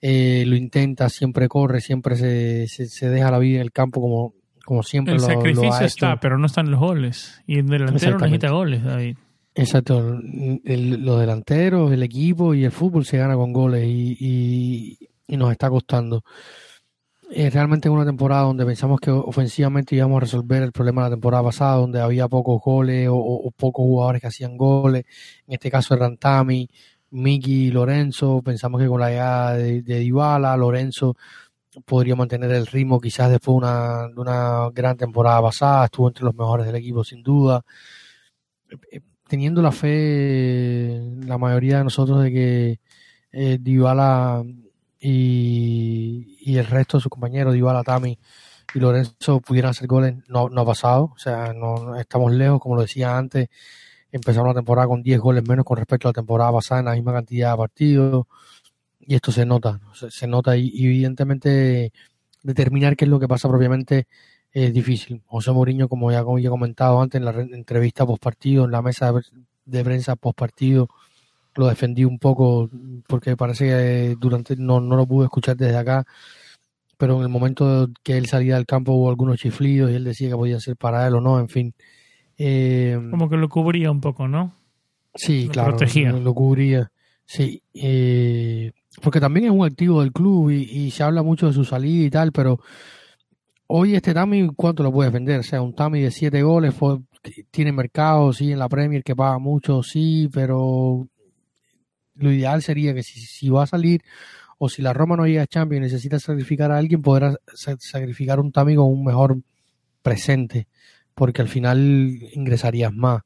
eh, lo intenta, siempre corre, siempre se, se, deja la vida en el campo como, como siempre el sacrificio está, pero no están los goles. Y el delantero necesita goles, David. Exacto, los delanteros, el equipo y el fútbol se gana con goles y, y nos está costando realmente en una temporada donde pensamos que ofensivamente íbamos a resolver el problema de la temporada pasada, donde había pocos goles o, pocos jugadores que hacían goles. En este caso eran Tami, Miki, Lorenzo. Pensamos que con la llegada de, de Lorenzo podría mantener el ritmo quizás después de una, de una gran temporada pasada, estuvo entre los mejores del equipo sin duda. Eh, teniendo la fe, la mayoría de nosotros, de que eh, y, y, el resto de sus compañeros, Dybala, Tami y Lorenzo, pudieran hacer goles, no, no ha pasado. O sea, no estamos lejos, como lo decía antes, empezamos la temporada con 10 goles menos con respecto a la temporada pasada en la misma cantidad de partidos y esto se nota, se, nota y, evidentemente determinar qué es lo que pasa propiamente es difícil. José Mourinho, como ya, como he comentado antes en la entrevista post partido, en la mesa de prensa post partido, lo defendí un poco porque parece que durante no, no lo pude escuchar desde acá, pero en el momento que él salía del campo hubo algunos chiflidos y él decía que podía ser para él o no, en fin. Eh, como que lo cubría un poco, ¿no? Sí, claro, lo cubría. Sí, eh, porque también es un activo del club y, se habla mucho de su salida y tal, pero hoy este Tami, ¿cuánto lo puede vender? O sea, un Tami de siete goles tiene mercado, sí, en la Premier que paga mucho, sí, pero lo ideal sería que si, va a salir o si la Roma no llega a Champions y necesita sacrificar a alguien, podrá sacrificar un Tami con un mejor presente, porque al final ingresarías más.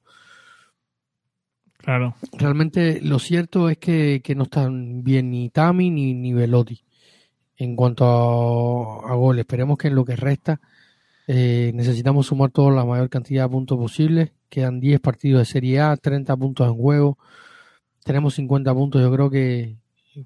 Claro. Realmente lo cierto es que, no están bien ni Tami ni, ni Velotti en cuanto a, goles. Esperemos que en lo que resta eh, necesitamos sumar toda la mayor cantidad de puntos posibles. Quedan 10 partidos de Serie A, 30 puntos en juego. Tenemos 50 puntos. Yo creo que,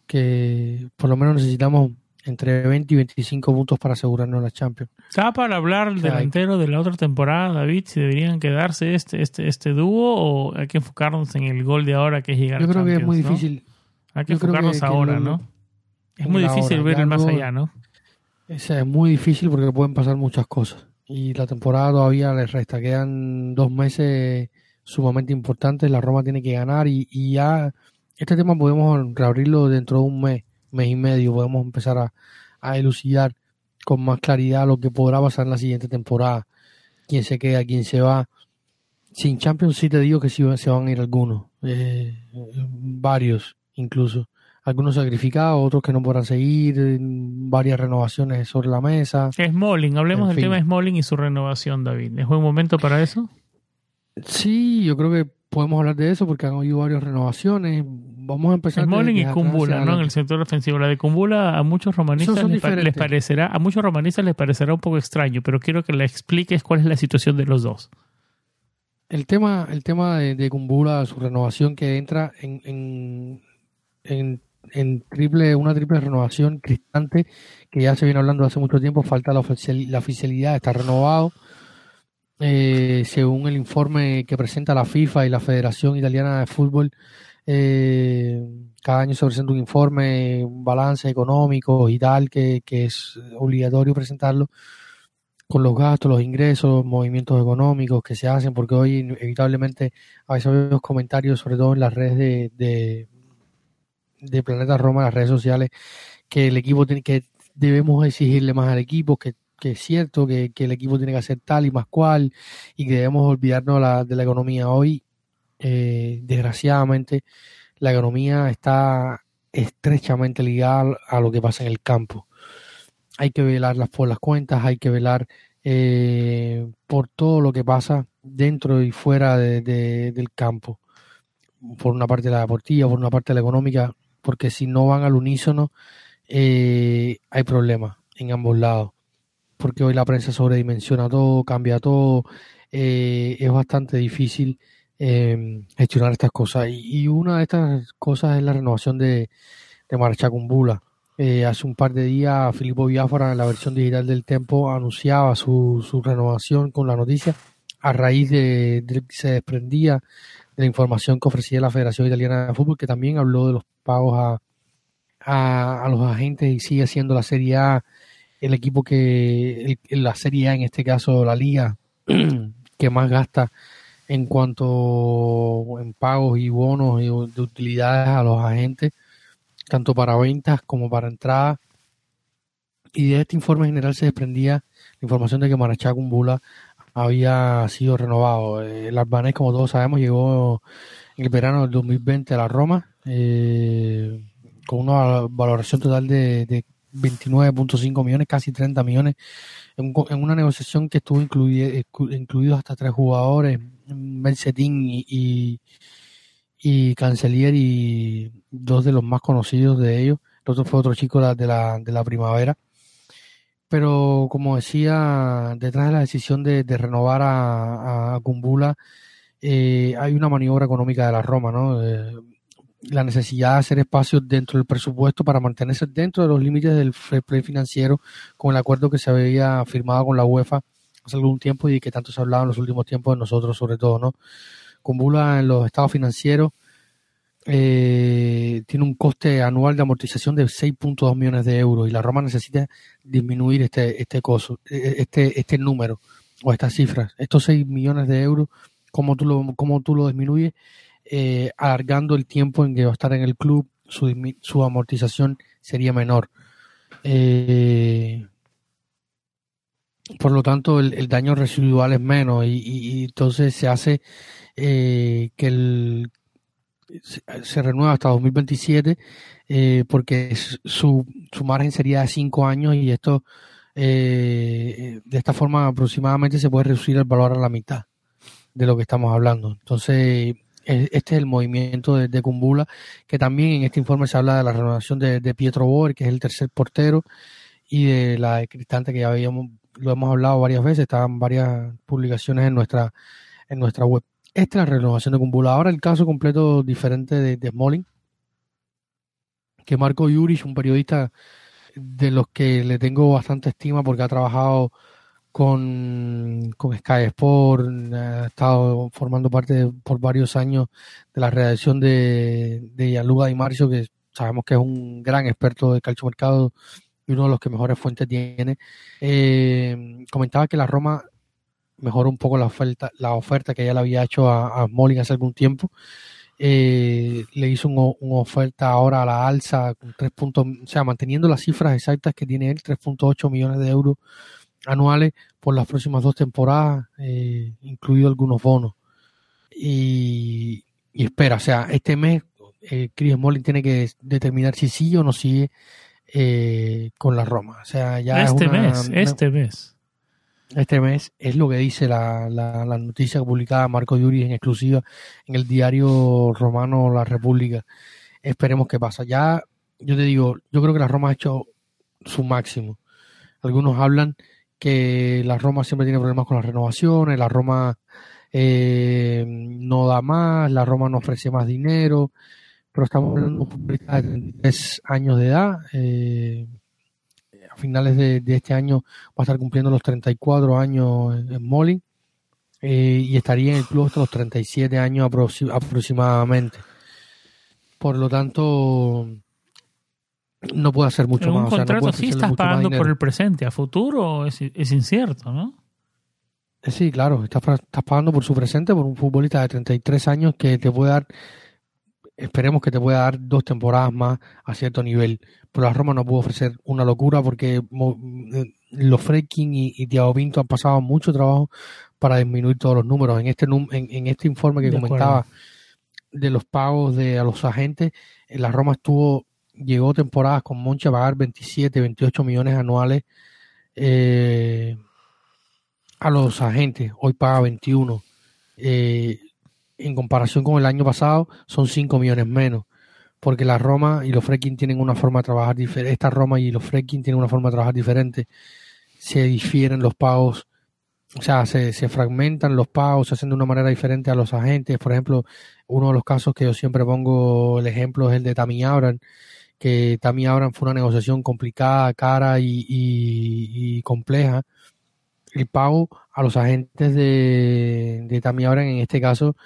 que por lo menos necesitamos entre 20 y 25 puntos para asegurarnos la Champions. ¿Estaba para hablar el delantero de la otra temporada, David? Si deberían quedarse este, este, este dúo o hay que enfocarnos en el gol de ahora que es llegar Yo creo que es muy difícil. Hay que enfocarnos ahora, ¿no? Es muy difícil ver el más allá, ¿no? Es, es muy difícil porque pueden pasar muchas cosas. Y la temporada todavía les resta. Quedan dos meses sumamente importantes. La Roma tiene que ganar y, y ya este tema podemos reabrirlo dentro de un mes mes y medio podemos empezar a, a elucidar con más claridad lo que podrá pasar en la siguiente temporada, quién se queda, quién se va. Sin Champions sí te digo que sí se van a ir algunos, eh, varios incluso. Algunos sacrificados, otros que no podrán seguir, varias renovaciones sobre la mesa. Smalling, hablemos del tema de Smalling y su renovación, David. ¿Es buen momento para eso? Sí, yo creo que podemos hablar de eso porque han habido varias renovaciones. Vamos a empezar. Smalling y Kumbula, ¿no? En el sector ofensivo. La de Kumbula a muchos romanistas les, parecerá, a muchos romanistas les parecerá un poco extraño, pero quiero que le expliques cuál es la situación de los dos. El tema, el tema de, de Kumbula, su renovación que entra en, en, en, triple, una triple renovación cristante que ya se viene hablando hace mucho tiempo, falta la, la oficialidad, está renovado eh, según el informe que presenta la FIFA y la Federación Italiana de Fútbol, eh, cada año se presenta un informe, un balance económico y tal, que, es obligatorio presentarlo con los gastos, los ingresos, movimientos económicos que se hacen, porque hoy inevitablemente a veces veo comentarios, sobre todo en las redes de, de, de Planeta Roma, las redes sociales, que el equipo tiene que debemos exigirle más al equipo, que que es cierto que, el equipo tiene que hacer tal y más cual y que debemos olvidarnos de la economía. Hoy, eh, desgraciadamente, la economía está estrechamente ligada a lo que pasa en el campo. Hay que velar por las cuentas, hay que velar eh, por todo lo que pasa dentro y fuera del campo. Por una parte la deportiva, por una parte la económica, porque si no van al unísono, eh, hay problemas en ambos lados porque hoy la prensa sobredimensiona todo, cambia todo, eh, es bastante difícil eh, gestionar estas cosas. Y, una de estas cosas es la renovación de, de Marchacumbula. Eh, hace un par de días Filippo Biafara en la versión digital del Tempo anunciaba su, su renovación con la noticia a raíz de, que se desprendía de la información que ofrecía la Federación Italiana de Fútbol, que también habló de los pagos a, a, a los agentes y sigue siendo la Serie A el equipo que, la Serie A en este caso, la liga, que más gasta en cuanto en pagos y bonos y de utilidades a los agentes, tanto para ventas como para entradas. Y de este informe general se desprendía la información de que Marachá Cumbula había sido renovado. El albanés, como todos sabemos, llegó en el verano del 2020 a la Roma eh, con una valoración total de 29.5 millones, casi 30 millones, en, una negociación que estuvo incluido hasta tres jugadores, Mercetín y, y, y, Cancelier y dos de los más conocidos de ellos. El otro fue otro chico de la, de la primavera. Pero como decía, detrás de la decisión de, renovar a, a eh, hay una maniobra económica de la Roma, ¿no? Eh, la necesidad de hacer espacios dentro del presupuesto para mantenerse dentro de los límites del fair play financiero con el acuerdo que se había firmado con la UEFA hace algún tiempo y que tanto se ha hablado en los últimos tiempos de nosotros sobre todo, ¿no? Bula en los estados financieros eh, tiene un coste anual de amortización de 6.2 millones de euros y la Roma necesita disminuir este este costo, este este número o estas cifras, estos 6 millones de euros, ¿cómo tú lo, cómo tú lo disminuyes? Eh, alargando el tiempo en que va a estar en el club, su, su amortización sería menor. Eh, por lo tanto, el, daño residual es menos y, entonces se hace eh, que el, se, renueva hasta 2027 eh, porque su, su margen sería de 5 años y esto de esta forma aproximadamente se puede reducir el valor a la mitad de lo que estamos hablando. Entonces, este es el movimiento de, de Kumbula, que también en este informe se habla de la renovación de, Pietro Boer, que es el tercer portero, y de la de Cristante, que ya habíamos, lo hemos hablado varias veces, estaban varias publicaciones en nuestra, en nuestra web. Esta es la renovación de Kumbula. Ahora el caso completo diferente de, de que Marco Jurich, un periodista de los que le tengo bastante estima porque ha trabajado con, con Sky Sport, ha estado formando parte por varios años de la redacción de, de Yaluga Di Marcio, que sabemos que es un gran experto de calcio mercado y uno de los que mejores fuentes tiene. Eh, comentaba que la Roma mejoró un poco la oferta, la oferta que ella le había hecho a, a hace algún tiempo. Eh, le hizo una oferta ahora a la alza con 3 puntos, o sea, manteniendo las cifras exactas que tiene él, 3.8 millones de euros anuales por las próximas dos temporadas, eh, incluido algunos bonos. Y, espera, o sea, este mes eh, Chris Smalling tiene que determinar si sigue o no sigue eh, con la Roma. O sea, ya este mes, este mes. Este mes es lo que dice la, la, la noticia publicada Marco Yuri en exclusiva en el diario romano La República. Esperemos que pasa. Ya, yo te digo, yo creo que la Roma ha hecho su máximo. Algunos hablan que la Roma siempre tiene problemas con las renovaciones, la Roma eh, no da más, la Roma no ofrece más dinero, pero estamos hablando de un futbolista de 33 años de edad. Eh, a finales de, este año va a estar cumpliendo los 34 años en, en eh, y estaría en el club hasta los 37 años aproximadamente. Por lo tanto, no puede hacer mucho más. Un contrato sí estás pagando por el presente, a futuro es, incierto, ¿no? Eh, sí, claro, estás, estás pagando por su presente por un futbolista de 33 años que te puede dar, esperemos que te pueda dar dos temporadas más a cierto nivel. Pero la Roma no pudo ofrecer una locura porque eh, los Freaking y, y Thiago Pinto han pasado mucho trabajo para disminuir todos los números. En este, en, este informe que comentaba de los pagos de a los agentes, eh, la Roma estuvo llegó temporadas con Monchi a pagar 27, 28 millones anuales eh, a los agentes. Hoy paga 21. Eh, en comparación con el año pasado, son 5 millones menos. Porque la Roma y los Freaking tienen una forma de trabajar diferente. Esta Roma y los Freaking tienen una forma de trabajar diferente. Se difieren los pagos o sea, se, se, fragmentan los pagos, se hacen de una manera diferente a los agentes. Por ejemplo, uno de los casos que yo siempre pongo el ejemplo es el de Tammy Abraham, que también Abraham fue una negociación complicada, cara y, compleja. El pago a los agentes de, de Tammy Abraham, en este caso,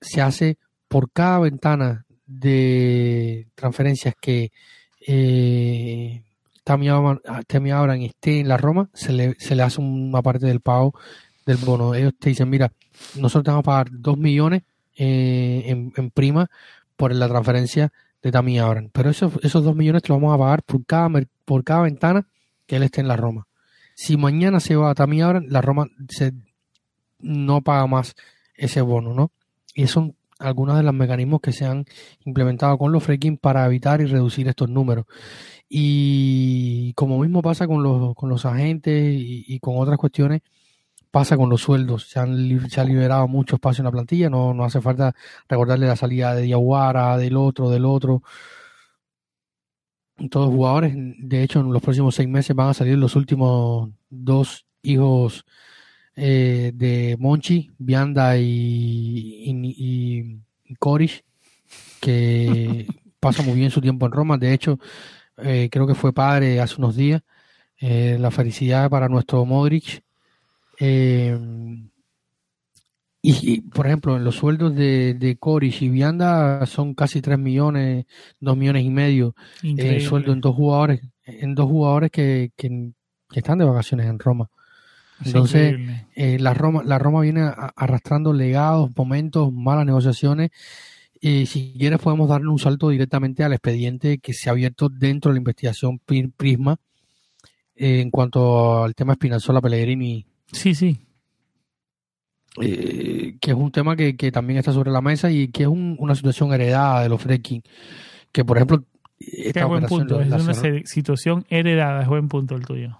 se hace por cada ventana de transferencias que eh, Tammy Abraham, esté en la Roma, se le, se le hace una parte del pago del bono. Ellos te dicen, mira, nosotros te vamos a pagar 2 millones eh, en, en prima por la transferencia de Tammy Abraham. Pero esos, esos dos millones te los vamos a pagar por cada, por cada ventana que él esté en la Roma. Si mañana se va a Tammy Abraham, la Roma se, no paga más ese bono, ¿no? Y son algunos de los mecanismos que se han implementado con los fracking para evitar y reducir estos números. Y como mismo pasa con los, con los agentes y, con otras cuestiones, pasa con los sueldos. Se, han, se ha liberado mucho espacio en la plantilla, no, no hace falta recordarle la salida de Diaguara, del otro, del otro. Todos jugadores, de hecho, en los próximos seis meses van a salir los últimos dos hijos eh, de Monchi, Vianda y, y, Corish, que pasa muy bien su tiempo en Roma. De hecho, eh, creo que fue padre hace unos días. Eh, la felicidad para nuestro Modric. Y, por ejemplo, en los sueldos de, de Corish y Vianda son casi 3 millones, 2 millones y medio. el sueldo en dos jugadores, en dos jugadores que, que están de vacaciones en Roma. Entonces, eh, la, Roma, la Roma viene arrastrando legados, momentos, malas negociaciones. Y si quieres, podemos darle un salto directamente al expediente que se ha abierto dentro de la investigación Prisma eh, en cuanto al tema Spinazzola Pellegrini. Sí, sí. Eh, que es un tema que, también está sobre la mesa y que es una situación heredada de los fracking. Que, por ejemplo, esta buen punto. Es una situación heredada, es buen punto el tuyo.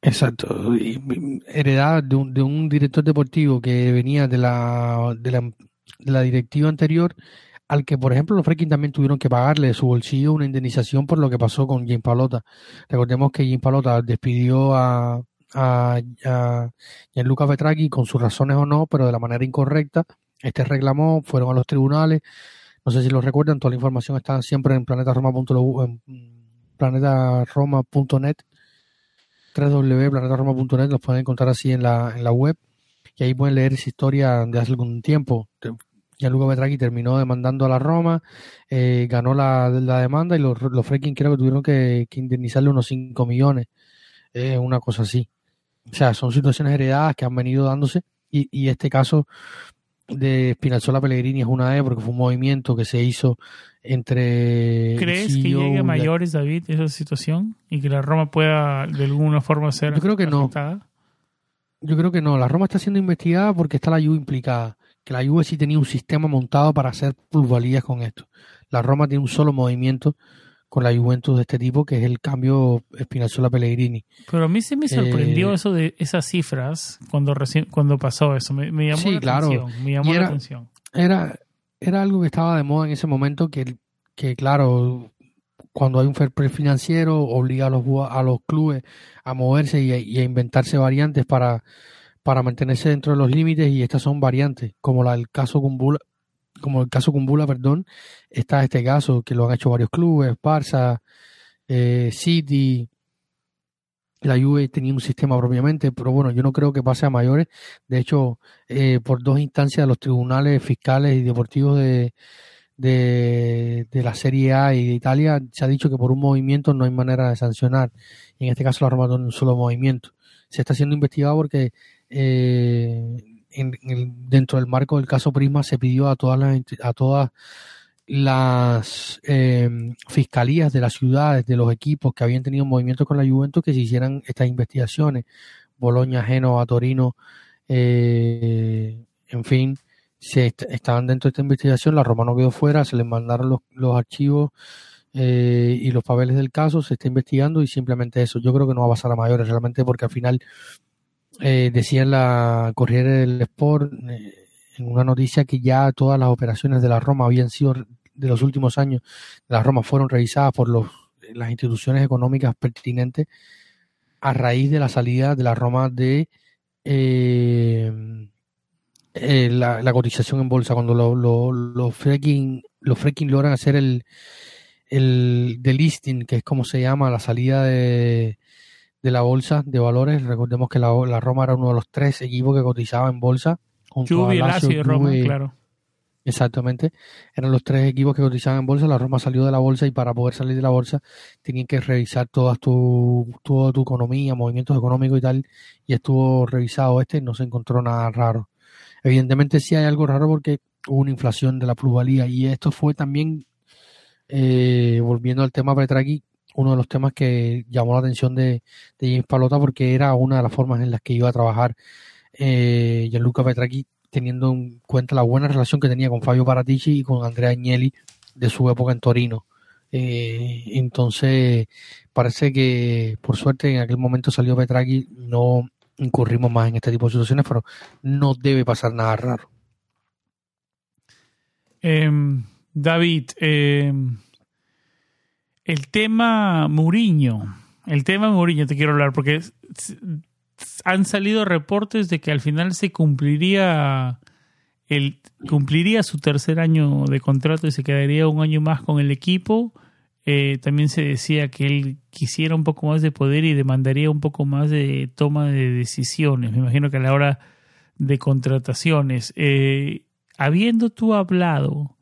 Exacto, heredada de un, de un director deportivo que venía de la, de la, de la directiva anterior, al que, por ejemplo, los Freaking también tuvieron que pagarle de su bolsillo una indemnización por lo que pasó con Jim Palota. Recordemos que Jim Palota despidió a, a, Gianluca Petraghi con sus razones o no, pero de la manera incorrecta. Este reclamó, fueron a los tribunales. No sé si lo recuerdan, toda la información está siempre en planetaroma.net www.planetaroma.net los pueden encontrar así en la, en la web y ahí pueden leer esa historia de hace algún tiempo. Gianluca Petraghi terminó demandando a la Roma, eh, ganó la, la, demanda y los, los creo que tuvieron que, indemnizarle unos 5 millones, una cosa así. O sea, son situaciones heredadas que han venido dándose y, y este caso de Spinazzola Pellegrini es una de porque fue un movimiento que se hizo entre ¿Crees que llegue a mayores David esa situación y que la Roma pueda de alguna forma ser Yo creo que no. Yo creo que no, la Roma está siendo investigada porque está la Juve implicada, que la Juve sí tenía un sistema montado para hacer plusvalías con esto. La Roma tiene un solo movimiento con la Juventus de este tipo, que es el cambio Spinazzola Pellegrini. Pero a mí se me sorprendió eh, eso de esas cifras cuando recién cuando pasó eso. Me, llamó la atención. Me llamó era, la atención. Era, era algo que estaba de moda en ese momento que, que claro, cuando hay un fair play financiero, obliga a los, a los clubes a moverse y a, inventarse variantes para, para mantenerse dentro de los límites y estas son variantes, como la del caso como el caso Kumbula, perdón, está este caso que lo han hecho varios clubes, Barça, eh, City, la Juve tenía un sistema propiamente, pero bueno, yo no creo que pase a mayores. De hecho, eh, por dos instancias los tribunales fiscales y deportivos de, de, la Serie A y de Italia se ha dicho que por un movimiento no hay manera de sancionar. en este caso la Roma en un solo movimiento. Se está siendo investigado porque eh, dentro del marco del caso Prisma se pidió a todas las, a todas las em, fiscalías de las ciudades, de los equipos que habían tenido movimientos con la Juventus, que se hicieran estas investigaciones. Boloña, Génova, Torino, eh, en fin, se estaban dentro de esta investigación, la Roma no quedó fuera, se les mandaron los, los archivos eh, y los papeles del caso, se está investigando y simplemente eso. Yo creo que no va a pasar a mayores realmente porque al final eh, decía la Corriere del Sport eh, en una noticia que ya todas las operaciones de la Roma habían sido de los últimos años de la Roma fueron revisadas por los, las instituciones económicas pertinentes a raíz de la salida de la Roma de eh, eh, la, cotización en bolsa. Cuando los lo, lo fracking los fracking logran hacer el el listing que es como se llama la salida de, de la bolsa de valores. Recordemos que la, la, Roma era uno de los tres equipos que cotizaba en bolsa. Junto a Roma, claro. Exactamente. Eran los tres equipos que cotizaban en bolsa. La Roma salió de la bolsa y para poder salir de la bolsa tenían que revisar toda tu, toda tu economía, movimientos económicos y tal. Y estuvo revisado este y no se encontró nada raro. Evidentemente sí hay algo raro porque hubo una inflación de la plusvalía y esto fue también, eh, volviendo al tema Petragui, uno de los temas que llamó la atención de, James Palota porque era una de las formas en las que iba a trabar eh, Gianluca Petraghi teniendo en cuenta la buena relación que tenía con Fabio Paratici y con Andrea Agnelli de su época en Torino. Eh, entonces, parece que por suerte en aquel momento salió Petraghi, no incurrimos más en este tipo de situaciones, pero no debe pasar nada raro. Em, David, em, el tema Muriño, el tema Muriño te quiero hablar porque han salido reportes de que al final se cumpliría el cumpliría su tercer año de contrato y se quedaría un año más con el equipo. Eh, también se decía que él quisiera un poco más de poder y demandaría un poco más de toma de decisiones. Me imagino que a la hora de contrataciones, eh, habiendo tú hablado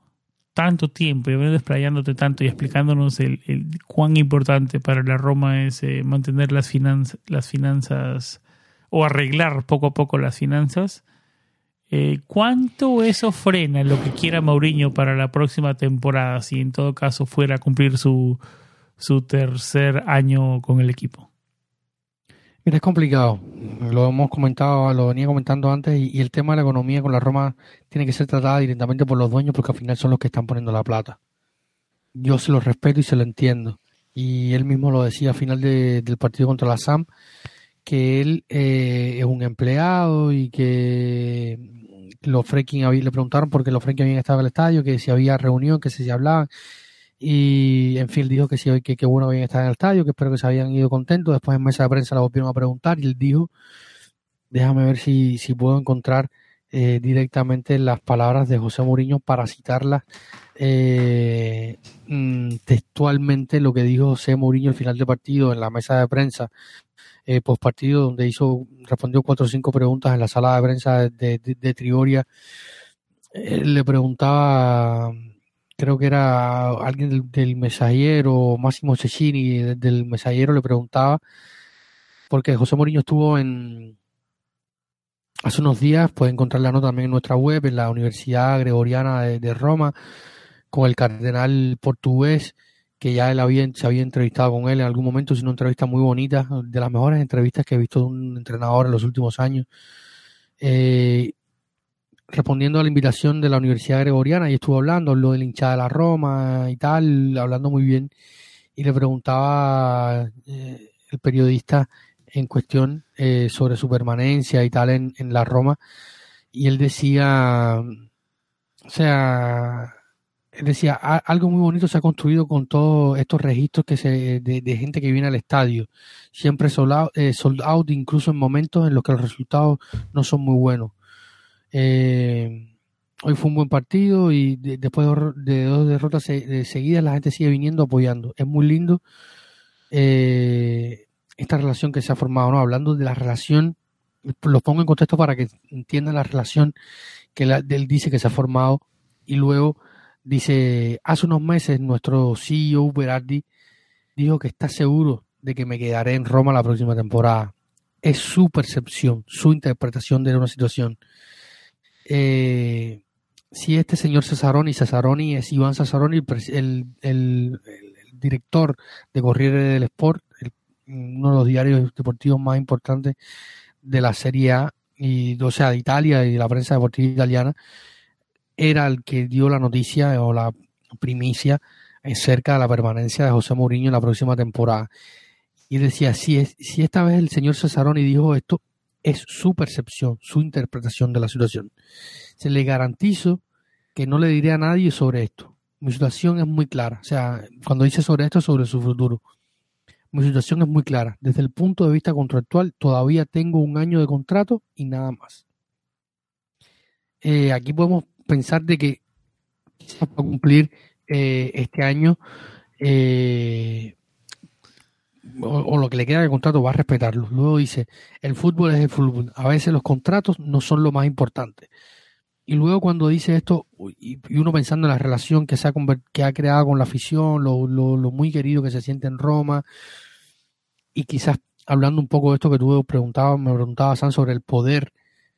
tanto tiempo y habiendo desplayándote tanto y explicándonos el, cuán importante para la Roma es eh, mantener las, las finanzas o arreglar poco a poco las finanzas, eh, ¿Cuánto eso frena lo que quiera Mauriño para la próxima temporada, si en todo caso fuera a cumplir su, su tercer año con el equipo? Mira, es complicado. Lo hemos comentado, lo venía comentando antes, y, el tema de la economía con la Roma tiene que ser tratada directamente por los dueños, porque al final son los que están poniendo la plata. Yo se lo respeto y se lo entiendo. Y él mismo lo decía al final del partido contra la SAM, que él eh, es un empleado y que los Freaking le preguntaron por qué los Freaking habían estado en el estadio, que si había reunión, que si se hablaban. Y en fin, dijo que sí, que qué bueno habían estado en el estadio, que espero que se habían ido contentos. Después en mesa de prensa la volvieron a preguntar y él dijo, déjame ver si, si puedo encontrar eh, directamente las palabras de José Mourinho para citarlas eh, mm, textualmente lo que dijo José Mourinho al final del partido en la mesa de prensa eh, post partido donde hizo respondió cuatro o cinco preguntas en la sala de prensa de, de, Trioria. le preguntaba, creo que era alguien del, mensajero, Máximo Cecchini, del mensajero, le preguntaba, porque José Mourinho estuvo en hace unos días, puede encontrar la nota también en nuestra web, en la Universidad Gregoriana de Roma, con el cardenal portugués que ya él había, se había entrevistado con él en algún momento, es una entrevista muy bonita, de las mejores entrevistas que he visto de un entrenador en los últimos años. Eh, respondiendo a la invitación de la Universidad Gregoriana, y estuvo hablando, lo del hinchada de la Roma y tal, hablando muy bien, y le preguntaba eh, el periodista en cuestión eh, sobre su permanencia y tal en, la Roma, y él decía, o sea, decía, algo muy bonito se ha construido con todos estos registros que se, de, gente que viene al estadio. Siempre sold eh, out, incluso en momentos en los que los resultados no son muy buenos. Eh, hoy fue un buen partido y después de, dos derrotas seguidas la gente sigue viniendo apoyando. Es muy lindo eh, esta relación que se ha formado, ¿no? Hablando de la relación, lo pongo en contexto para que entiendan la relación que él dice que se ha formado y luego Dice, hace unos meses nuestro CEO Berardi dijo que está seguro de que me quedaré en Roma la próxima temporada. Es su percepción, su interpretación de una situación. Eh, si este señor Cesaroni, Cesaroni es Iván Cesaroni, el, director de Corriere del Sport, uno de los diarios deportivos más importantes de la Serie A, y, o sea, de Italia y de la prensa deportiva italiana, era el que dio la noticia o la primicia acerca de la permanencia de José Mourinho en la próxima temporada. Y decía, si, es, si esta vez el señor Cesaroni dijo esto, es su percepción, su interpretación de la situación. Se le garantizo que no le diré a nadie sobre esto. Mi situación es muy clara. O sea, cuando dice sobre esto, sobre su futuro. Mi situación es muy clara. Desde el punto de vista contractual, todavía tengo un año de contrato y nada más. Eh, aquí podemos pensar de que quizás va a cumplir eh, este año eh, o, lo que le queda de contrato va a respetarlo. Luego dice, el fútbol es el fútbol. A veces los contratos no son lo más importante. Y luego cuando dice esto, y, uno pensando en la relación que, se ha, que ha creado con la afición, lo, lo, muy querido que se siente en Roma, y quizás hablando un poco de esto que tú preguntabas, me preguntabas, San, sobre el poder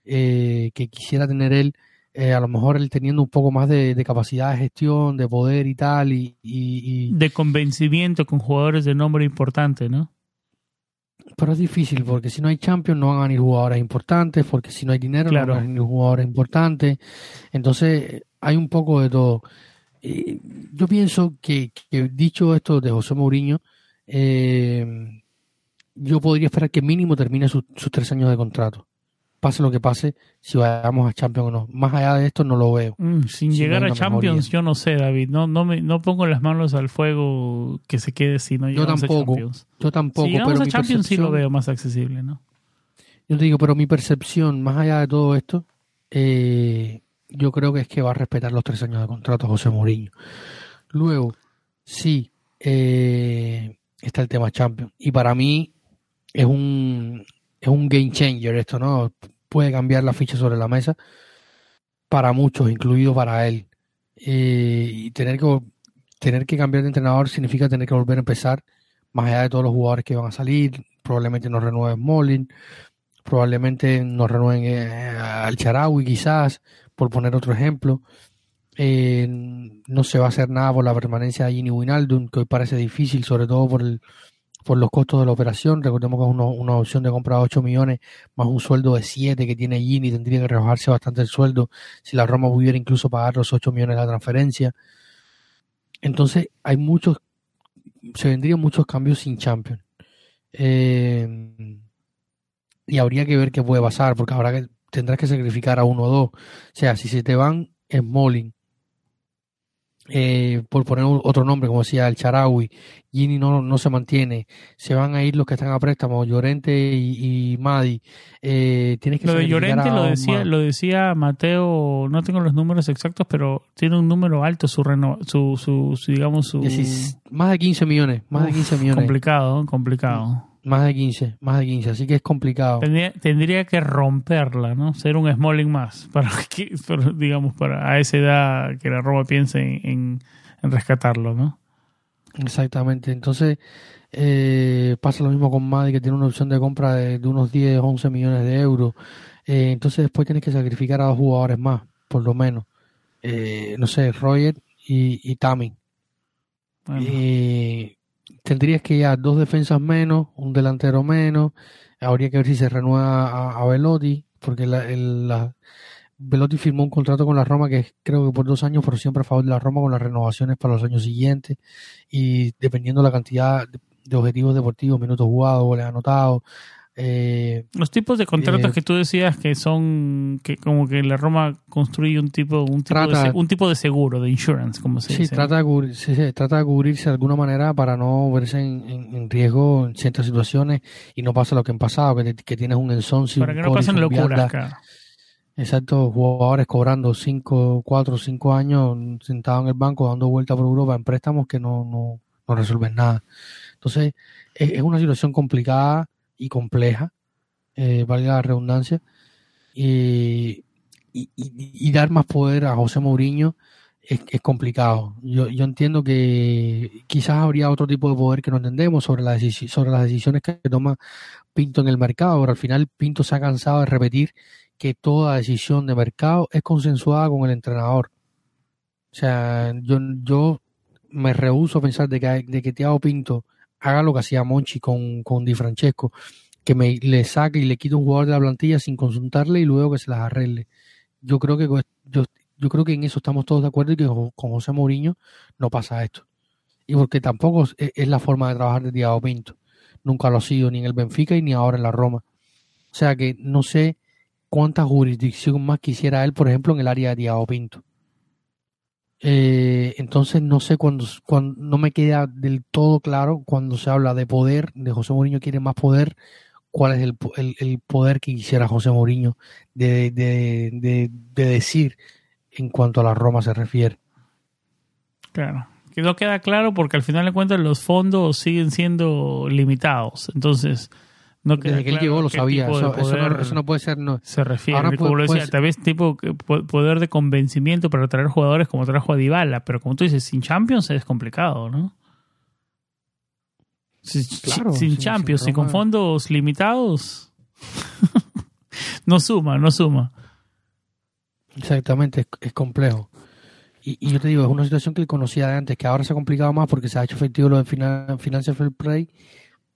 eh, que quisiera tener él eh, a lo mejor él teniendo un poco más de, capacidad de gestión, de poder y tal. Y, De convencimiento con jugadores de nombre importante, ¿no? pero es difícil porque si no hay Champions no van a venir jugadores importantes, porque si no hay dinero Claro. no van a venir jugadores importantes. Entonces hay un poco de todo. Eh, yo pienso que, que dicho esto de José Mourinho, eh, yo podría esperar que mínimo termine sus, sus tres años de contrato. Pase lo que pase, si vayamos a Champions o no. Más allá de esto no lo veo. Mm, sin llegar no a Champions, mejoría. yo no sé, David. No, no, me, no pongo las manos al fuego que se quede si no Yo llegamos tampoco, a Champions. Yo tampoco, si llegamos pero a mi Champions sí lo veo más accesible, ¿no? Yo te digo, pero mi percepción, más allá de todo esto, eh, yo creo que es que va a respetar los tres años de contrato José Mourinho. Luego, sí, eh, está el tema Champions. Y para mí es un, es un game changer esto, ¿no? Puede cambiar la ficha sobre la mesa para muchos, incluido para él. Eh, y tener que, tener que cambiar de entrenador significa tener que volver a empezar, más allá de todos los jugadores que van a salir. Probablemente no renueve Smolin, probablemente nos renueven eh, al Charaui quizás, por poner otro ejemplo. Eh, no se va a hacer nada por la permanencia de Gini Wijnaldum, que hoy parece difícil, sobre todo por, el, por los costos de la operación. Recordemos que es una opción de compra de 8 millones, más un sueldo de 7 que tiene Gini, tendría que rebajarse bastante el sueldo si la Roma pudiera incluso pagar los 8 millones de la transferencia. Entonces, hay muchos, se vendrían muchos cambios sin Champions. Eh, y habría que ver qué puede pasar, porque habrá que tendrás que sacrificar a uno o dos. O sea, si se te van Smolin, eh, por poner otro nombre, como decía el Charawi, Gini no, no se mantiene, se van a ir los que están a préstamo, Llorente y, y Madi. Eh, tienes que Lo de Llorente lo decía, lo decía Mateo, no tengo los números exactos, pero tiene un número alto su reno, su, su, su, digamos su más de 15 millones, más de 15 millones, complicado, complicado. Más de 15, más de 15, así que es complicado. Tendría, tendría que romperla, ¿no? Ser un Smalling más para que, para, digamos, para a esa edad que la Roma piense en, en, en rescatarlo, ¿no? Exactamente. Entonces, eh, pasa lo mismo con Madi, que tiene una opción de compra de, de unos 10, 11 millones de euros. Eh, entonces, después tienes que sacrificar a dos jugadores más, por lo menos. Eh, no sé, Roger y, y Tami. Bueno, Eh, tendrías que ya dos defensas menos, un delantero menos. Habría que ver si se renueva a, a Velotti, porque la, el- la- Velotti firmó un contrato con la Roma que creo que por dos años, pero siempre a favor de la Roma con las renovaciones para los años siguientes. Y dependiendo la cantidad de, de objetivos deportivos, minutos jugados, goles anotados. Eh, los tipos de contratos eh, que tú decías que son que como que la Roma construye un tipo un tipo, de, Trata- un tipo de seguro, de insurance, como se Sí, dice. trata de, cubrir- sí, sí, trata de cubrirse de alguna manera para no verse en, en- en riesgo en ciertas situaciones y no pasa lo que han pasado, que, que tienes un Ensonsi, para que no pasen locuras, exacto, jugadores cobrando 5, 4, 5 años sentados en el banco dando vuelta por Europa en préstamos que no, no, no resuelven nada. Entonces, es, es una situación complicada y compleja, eh, valga la redundancia, y, y, dar más poder a José Mourinho es, complicado. Yo, yo entiendo que quizás habría otro tipo de poder que no entendemos sobre, la decisi- sobre las decisiones que toma Pinto en el mercado, pero al final Pinto se ha cansado de repetir que toda decisión de mercado es consensuada con el entrenador. O sea, yo, yo me rehuso a pensar de que, de que Thiago Pinto haga lo que hacía Monchi con, con Di Francesco, que me le saque y le quite un jugador de la plantilla sin consultarle y luego que se las arregle. Yo creo que yo, yo creo que en eso estamos todos de acuerdo y que con José Mourinho no pasa esto. Y porque tampoco es, la forma de trabajar de Thiago Pinto. Nunca lo ha sido ni en el Benfica y ni ahora en la Roma. O sea que no sé cuánta jurisdicción más quisiera él, por ejemplo, en el área de Thiago Pinto. Eh, entonces no sé cuando, cuando no me queda del todo claro cuando se habla de poder, de José Mourinho quiere más poder, cuál es el, el- el poder que quisiera José Mourinho de, de, de, de decir en cuanto a la Roma se refiere. Claro. Que no queda claro porque al final de cuentas los fondos siguen siendo limitados. Entonces, no queda Desde que él claro llegó lo sabía, eso, eso no, poder eso no puede ser, no, se refiere. Ahora como puede- lo decía, puede- tal vez tipo poder de convencimiento para traer jugadores como trajo a Dybala, pero como tú dices, sin Champions es complicado, ¿no? Claro, sin sin- Champions sin y con fondos limitados, no suma, no suma. Exactamente, es, es complejo. Y, y yo te digo, es una situación que él conocía de antes, que ahora se ha complicado más porque se ha hecho efectivo lo de finan- Financial Fair Play,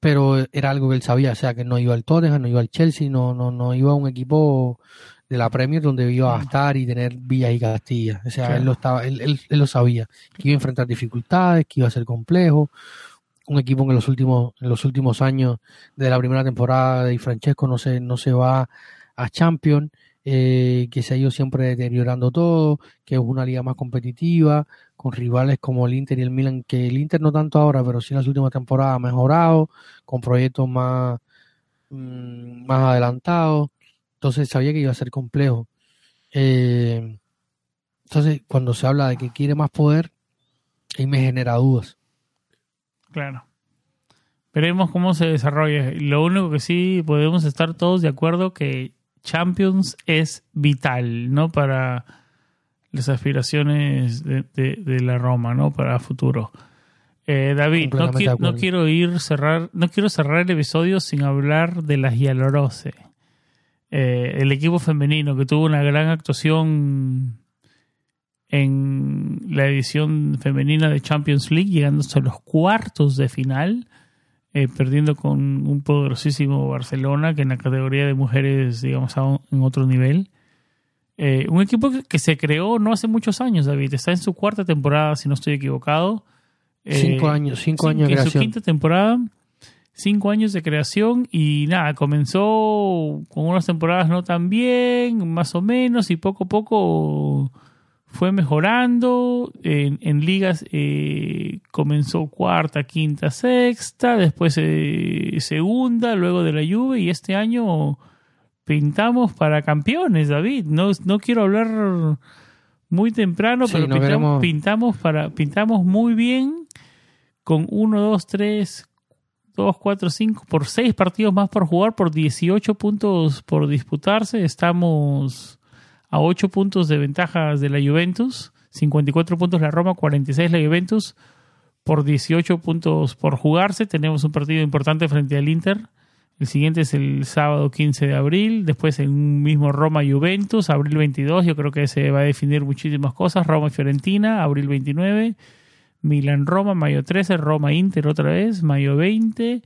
pero era algo que él sabía, o sea, que no iba al Tottenham, no iba al Chelsea, no, no, no iba a un equipo de la Premier donde iba a mm. estar y tener Villas y Castilla. O sea, él lo estaba, él, él, lo sabía, que iba a enfrentar dificultades, que iba a ser complejo. Un equipo que en los últimos, en los últimos años de la primera temporada de Francesco no se, no se va a Champions, eh, que se ha ido siempre deteriorando todo, que es una liga más competitiva, con rivales como el Inter y el Milan, que el Inter no tanto ahora, pero sí en las últimas temporadas ha mejorado, con proyectos más, mm, más adelantados. Entonces sabía que iba a ser complejo. Eh, entonces, cuando se habla de que quiere más poder, ahí me genera dudas. Claro. Veremos cómo se desarrolla. Lo único que sí podemos estar todos de acuerdo que Champions es vital, ¿no? Para las aspiraciones de, la Roma, ¿no? Para futuro. Eh, David, no, no, quiero ir cerrar, no quiero cerrar el episodio sin hablar de las Giallorose. Eh, el equipo femenino que tuvo una gran actuación en la edición femenina de Champions League, llegando hasta los cuartos de final, eh, perdiendo con un poderosísimo Barcelona, que en la categoría de mujeres, digamos, en otro nivel. Eh, un equipo que, se creó no hace muchos años, David. Está en su cuarta temporada, si no estoy equivocado. cinco años, cinco años de En su quinta temporada cinco años de creación y nada, comenzó con unas temporadas no tan bien, más o menos, y poco a poco fue mejorando. En, ligas eh, comenzó cuarta, quinta, sexta, después eh, segunda, luego de la lluvia, y este año pintamos para campeones, David. No, no quiero hablar muy temprano, pero pintamos, pintamos, para, pintamos muy bien con uno, dos, tres, 2, 4, 5, por 6 partidos más por jugar, por 18 puntos por disputarse. Estamos a 8 puntos de ventajas de la Juventus, 54 puntos la Roma, 46 la Juventus, por 18 puntos por jugarse. Tenemos un partido importante frente al Inter. El siguiente es el sábado 15 de abril, después en mismo Roma-Juventus, abril 22, yo creo que se va a definir muchísimas cosas, Roma Fiorentina, abril 29, Milan-Roma, mayo 13, Roma-Inter otra vez, mayo 20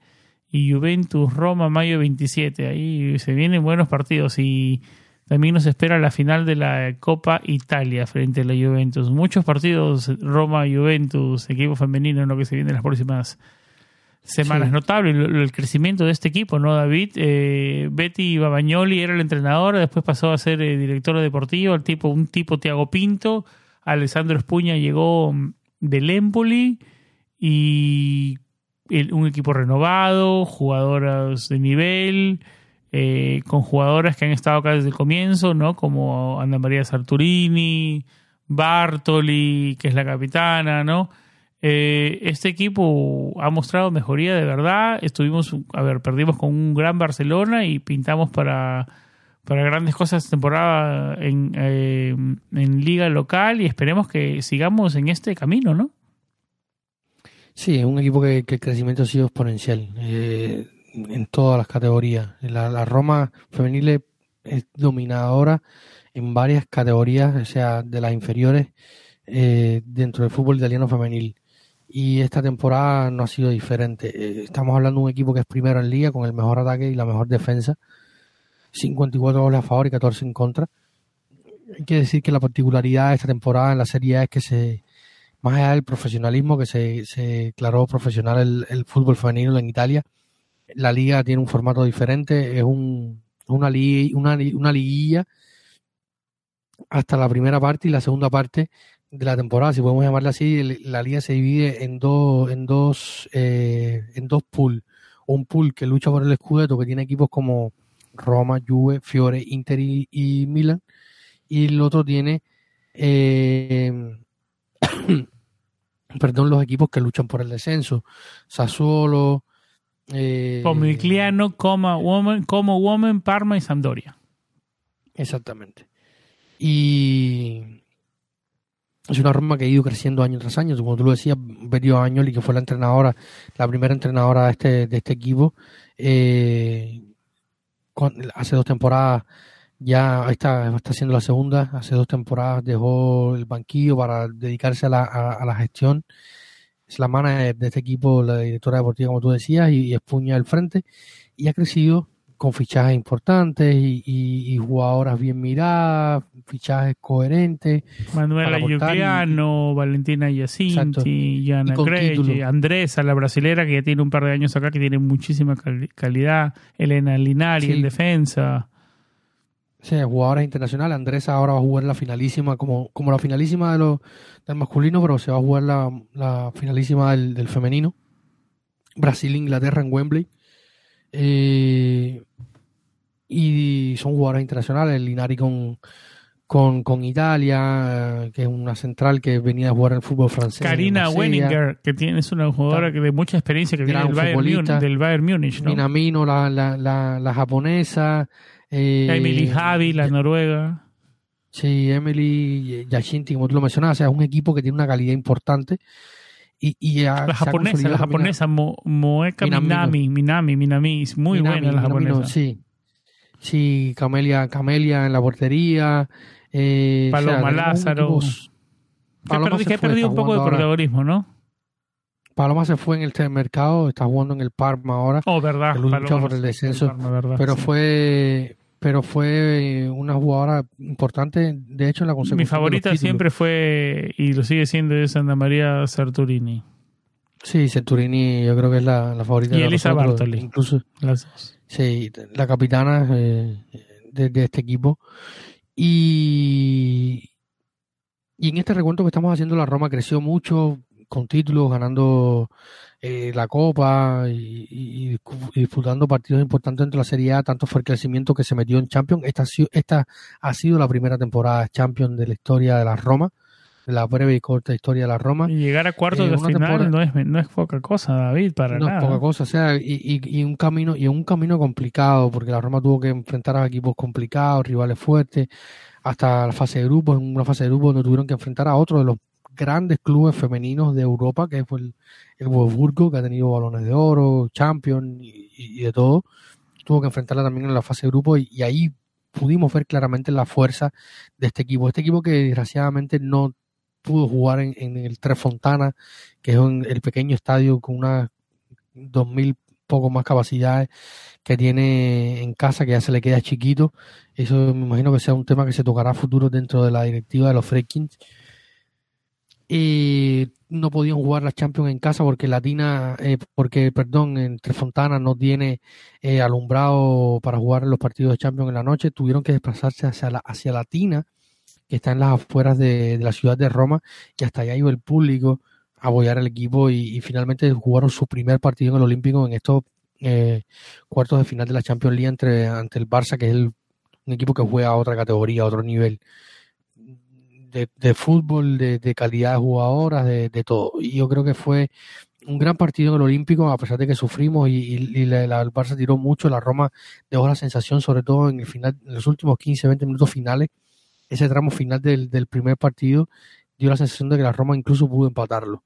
y Juventus-Roma, mayo 27. Ahí se vienen buenos partidos y también nos espera la final de la Copa Italia frente a la Juventus. Muchos partidos Roma-Juventus, equipo femenino en lo que se viene en las próximas semanas. Notable el, crecimiento de este equipo, ¿no, David? Eh, Betty Babagnoli era el entrenador, después pasó a ser eh, director deportivo, el tipo, un tipo Tiago Pinto. Alessandro Espuña llegó del Empoli y un equipo renovado, jugadoras de nivel, eh, con jugadoras que han estado acá desde el comienzo, ¿no? Como Ana María Sarturini, Bartoli, que es la capitana, ¿no? Eh, este equipo ha mostrado mejoría de verdad. Estuvimos, a ver, perdimos con un gran Barcelona y pintamos para para grandes cosas temporada en, eh, en liga local y esperemos que sigamos en este camino, ¿no? Sí, es un equipo que, el crecimiento ha sido exponencial eh, en todas las categorías. La, Roma femenil es dominadora en varias categorías, o sea, de las inferiores eh, dentro del fútbol italiano femenil. Y esta temporada no ha sido diferente. estamos hablando de un equipo que es primero en liga con el mejor ataque y la mejor defensa 54 goles a favor y 14 en contra. Hay que decir que la particularidad de esta temporada en la Serie A es que se, más allá del profesionalismo, que se, se declaró profesional el, fútbol femenino en Italia, la liga tiene un formato diferente, es un, una, una, una liguilla hasta la primera parte y la segunda parte de la temporada, si podemos llamarla así, la liga se divide en dos, en dos, eh, en dos pools. Un pool que lucha por el escudeto, que tiene equipos como Roma, Juve, Fiore, Inter y, Milan. Y el otro tiene, eh, perdón, los equipos que luchan por el descenso. Sassuolo. Eh, como Woman, como Woman, Parma y Sampdoria. Exactamente. Y es una Roma que ha ido creciendo año tras año. Como tú lo decías, Betty Añoli, que fue la entrenadora, la primera entrenadora de este, de este equipo, eh, hace dos temporadas ya está, está haciendo la segunda, hace dos temporadas dejó el banquillo para dedicarse a la, a, la gestión. Es la manager de este equipo, la directora deportiva, como tú decías, y, y Espuña al frente, y ha crecido con fichajes importantes y, y, y jugadoras bien miradas, fichajes coherentes. Manuela Giuliano, Valentina Giacinti, Gianna Grey, Andresa, la brasilera que ya tiene un par de años acá, que tiene muchísima cal calidad, Elena Linari sí. en defensa. Sí, jugadoras internacionales. Andresa ahora va a jugar la finalísima, como, como la finalísima de lo, del masculino, pero se va a jugar la, la finalísima del, del femenino. Brasil-Inglaterra en Wembley. Eh, y son jugadores internacionales, Linari con, con, con Italia, eh, que es una central que venía a jugar el fútbol francés. Karina Wenninger, que tiene, es una jugadora que de mucha experiencia que viene del Bayern, Munich, del Bayern Múnich. ¿no? Minamino, la, la, la, la japonesa. Eh, Emily Javi, la noruega. Sí, Emily Yashinti, como tú lo mencionabas, o sea, es un equipo que tiene una calidad importante. Y, y la japonesa, la japonesa, Mo, Moeka Minami, Minami, Minami, es muy Minami, buena la japonesa. Sí, sí, Camelia, Camelia en la portería. Eh, Paloma o sea, Lázaro. Paloma que, perdió un poco de protagonismo, ¿no? Paloma se fue en el mercado, está jugando en el Parma ahora. Oh, verdad. Luchó por el descenso. El Parma, verdad, pero sí. fue pero fue una jugadora importante, de hecho, en la consecución. Mi favorita siempre fue, y lo sigue siendo, es Ana María Sarturini. Sí, Sarturini yo creo que es la, la favorita y de Elisa Bartoli. Incluso, Las dos. Sí, la capitana eh, de, este equipo. Y, y en este recuento que estamos haciendo, la Roma creció mucho con títulos, ganando eh, la Copa y, disputando partidos importantes dentro de la Serie A, tanto fue el crecimiento que se metió en Champions. Esta, esta ha sido la primera temporada Champions de la historia de la Roma, la breve y corta historia de la Roma. Y llegar a cuartos eh, de final no es, no es poca cosa, David, para no nada. No es poca cosa, o sea, y, y, un camino, y un camino complicado, porque la Roma tuvo que enfrentar a equipos complicados, rivales fuertes, hasta la fase de grupos, en una fase de grupos donde tuvieron que enfrentar a otro de los grandes clubes femeninos de Europa, que fue el, el Wolfsburgo, que ha tenido balones de oro, Champions y, y, de todo. Tuvo que enfrentarla también en la fase de grupo y, y, ahí pudimos ver claramente la fuerza de este equipo. Este equipo que desgraciadamente no pudo jugar en, en el Tres Fontana, que es un, el pequeño estadio con unas dos mil poco más capacidades que tiene en casa, que ya se le queda chiquito. Eso me imagino que sea un tema que se tocará a futuro dentro de la directiva de los Freakings y no podían jugar la Champions en casa porque Latina, eh, porque, perdón, entre Fontana no tiene eh, alumbrado para jugar los partidos de Champions en la noche, tuvieron que desplazarse hacia, la, hacia Latina, que está en las afueras de, la ciudad de Roma, y hasta allá iba el público a apoyar al equipo y, finalmente jugaron su primer partido en el Olímpico en estos eh, cuartos de final de la Champions League entre, ante el Barça, que es el, un equipo que juega a otra categoría, a otro nivel de, de fútbol, de, calidad de jugadoras, de, todo. Y yo creo que fue un gran partido en el Olímpico, a pesar de que sufrimos y, la, el Barça tiró mucho, la Roma dejó la sensación, sobre todo en el final, en los últimos 15, 20 minutos finales, ese tramo final del, del primer partido, dio la sensación de que la Roma incluso pudo empatarlo.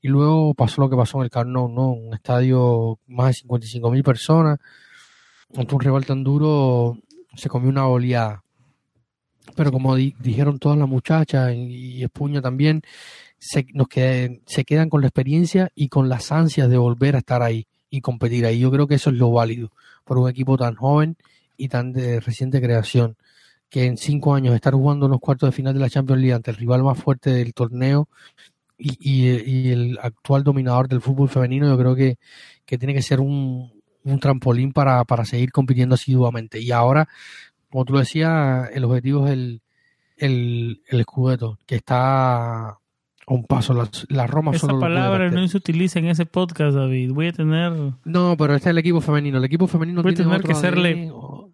Y luego pasó lo que pasó en el Camp Nou, ¿no? Un estadio más de 55 mil personas, ante un rival tan duro, se comió una oleada pero como di dijeron todas las muchachas y, y Espuña también, se, nos qued se quedan con la experiencia y con las ansias de volver a estar ahí y competir ahí. Yo creo que eso es lo válido por un equipo tan joven y tan de reciente creación, que en cinco años estar jugando en los cuartos de final de la Champions League ante el rival más fuerte del torneo y, y, y el actual dominador del fútbol femenino, yo creo que, que tiene que ser un, un trampolín para, para seguir compitiendo asiduamente. Y ahora como tú lo decías, el objetivo es el, el, el Scudetto, que está a un paso. La, la Roma Esa solo palabra no se utiliza en ese podcast, David. Voy a tener. No, pero este es el equipo femenino. El equipo femenino Voy a tiene tener otro que serle. O-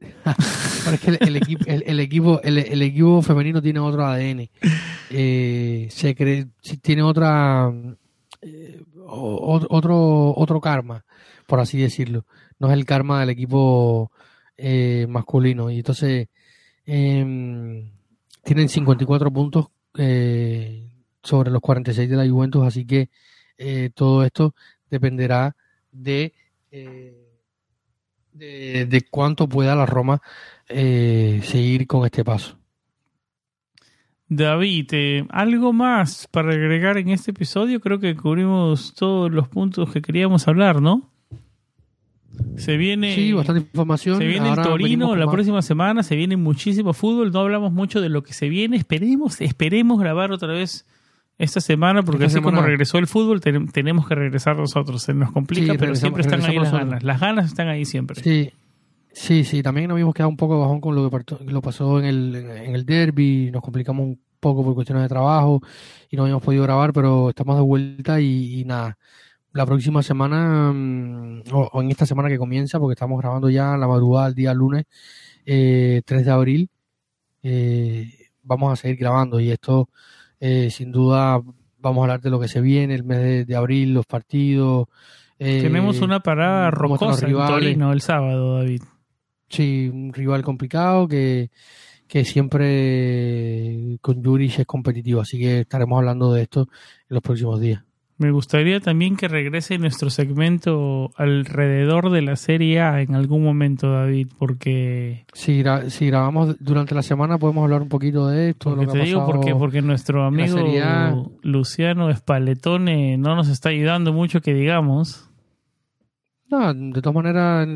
pero es que el, equipo, el, equipo, el, equipo femenino tiene otro ADN. Eh, se cree, tiene otra, eh, otro, otro karma, por así decirlo. No es el karma del equipo eh, masculino. Y entonces eh, tienen 54 puntos sobre los 46 de la Juventus, así que todo esto dependerá de, de, de cuánto pueda la Roma eh, seguir con este paso. David, eh, ¿algo más para agregar en este episodio? Creo que cubrimos todos los puntos que queríamos hablar, ¿no? Se viene, Sí, bastante información. se viene el Torino la más- próxima semana, se viene muchísimo fútbol, no hablamos mucho de lo que se viene, esperemos, esperemos grabar otra vez esta semana, porque Esta así como regresó el fútbol, ten- tenemos que regresar nosotros, se nos complica, Sí, pero siempre están ahí las ganas, las ganas están ahí siempre. Sí, sí, sí. También nos habíamos quedado un poco bajón con lo que lo pasó en el, en el derby. Nos complicamos un poco por cuestiones de trabajo y no habíamos podido grabar, pero estamos de vuelta y, y nada. La próxima semana, mm, o, o en esta semana que comienza, porque estamos grabando ya la madrugada del día lunes, eh, 3 de abril, eh, vamos a seguir grabando y esto, eh, sin duda, vamos a hablar de lo que se viene, el mes de, de abril, los partidos. eh, Tenemos una parada rocosa en. Torino el sábado, David. Sí, un rival complicado que, que siempre con Juric es competitivo, así que estaremos hablando de esto en los próximos días. Me gustaría también que regrese nuestro segmento alrededor de la Serie A en algún momento, David, porque, Si, gra- si grabamos durante la semana podemos hablar un poquito de esto, porque lo que te ha digo porque, porque nuestro amigo. Luciano Espaletone no nos está ayudando mucho que digamos. No, de todas maneras,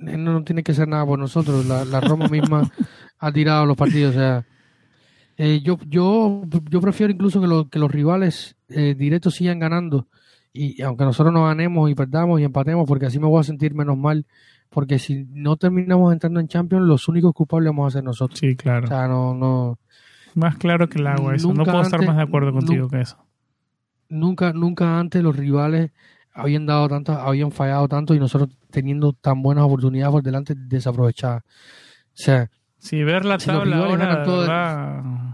no tiene que hacer nada por nosotros. La, la Roma misma ha tirado los partidos. O sea, eh, yo, yo, yo prefiero incluso que, lo- que los rivales eh, directos sigan ganando. Y, aunque nosotros no ganemos y perdamos y empatemos, porque así me voy a sentir menos mal. Porque si no terminamos entrando en Champions, los únicos culpables vamos a ser nosotros. Sí, claro. O sea, no, no, más claro que el agua eso. No puedo estar más de acuerdo contigo que eso. nunca, nunca antes los rivales habían dado tantas, habían fallado tanto y nosotros teniendo tan buenas oportunidades por delante desaprovechadas. O sea, Sí, ver la Si tabla ahora.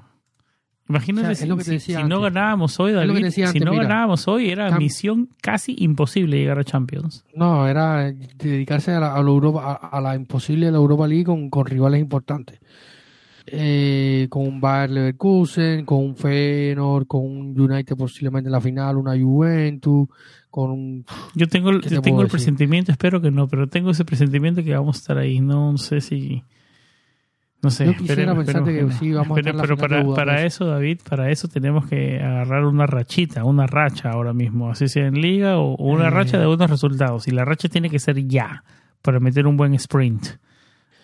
Imagínate O sea, es si, no ganábamos hoy, David, si antes, no mira. ganábamos hoy, era Cam- misión casi imposible llegar a Champions. no, era dedicarse a la, a la Europa, a, a la imposible de la Europa League con, con rivales importantes. Eh, con un Bayer Leverkusen, con un Feyenoord, con un United posiblemente en la final, una Juventus, con un... Yo tengo, el- ¿Qué yo te tengo el decir? presentimiento, espero que no, pero tengo ese presentimiento que vamos a estar ahí. No sé si. No sé. Yo quisiera esperemos- pensarte esperemos que sí, vamos a estar la pero para, para eso, David, para eso tenemos que agarrar una rachita, una racha ahora mismo, así sea en liga o, o una Eh. racha de buenos resultados. Y la racha tiene que ser ya para meter un buen sprint.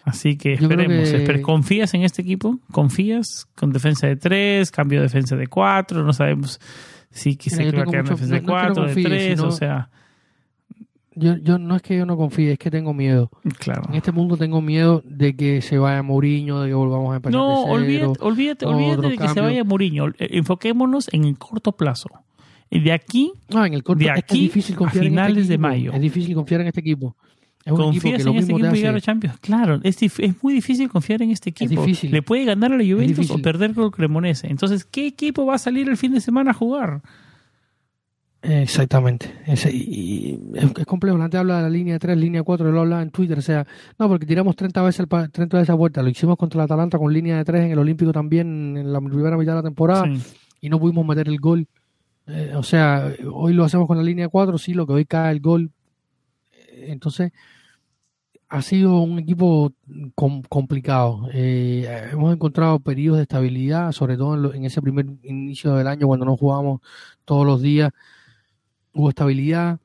Así que esperemos. que- Esper- ¿Confías en este equipo? ¿Confías? Con defensa de 3, cambio de defensa de 4, no sabemos si que se Mira, yo va a tengo quedar en mucho- defensa de no- no es que no 4, de confíe, 3, sino- o sea, Yo, yo no es que yo no confíe, es que tengo miedo. claro. En este mundo tengo miedo de que se vaya Mourinho, de que volvamos a empezar No, de cero. olvídate, olvídate, olvídate de que se vaya Mourinho. Eh, Enfoquémonos en el corto plazo. Y De aquí, No, en el corto de aquí es difícil a confiar en este finales de mayo. Es difícil confiar en este equipo. Es un equipo ¿confías que en lo este mismo equipo te llegar a. Champions? Claro, es, es muy difícil confiar en este equipo. difícil. Le puede ganar a la Juventus o perder con el Cremonese. Entonces, ¿qué equipo va a salir el fin de semana a jugar? Exactamente. Ese- y, es, es complejo. Antes habla de la línea 3, línea 4, lo hablaba en Twitter. O sea, no, porque tiramos 30 veces, el, pa- 30 veces a vuelta. Lo hicimos contra el Atalanta con línea de 3 en el Olímpico también en la primera mitad de la temporada Sí. y no pudimos meter el gol. Eh, o sea, hoy lo hacemos con la línea 4, sí, lo que hoy cae el gol. Entonces, ha sido un equipo com- complicado. Eh, hemos encontrado periodos de estabilidad, sobre todo en, lo- en ese primer inicio del año cuando no jugábamos todos los días. Hubo estabilidad.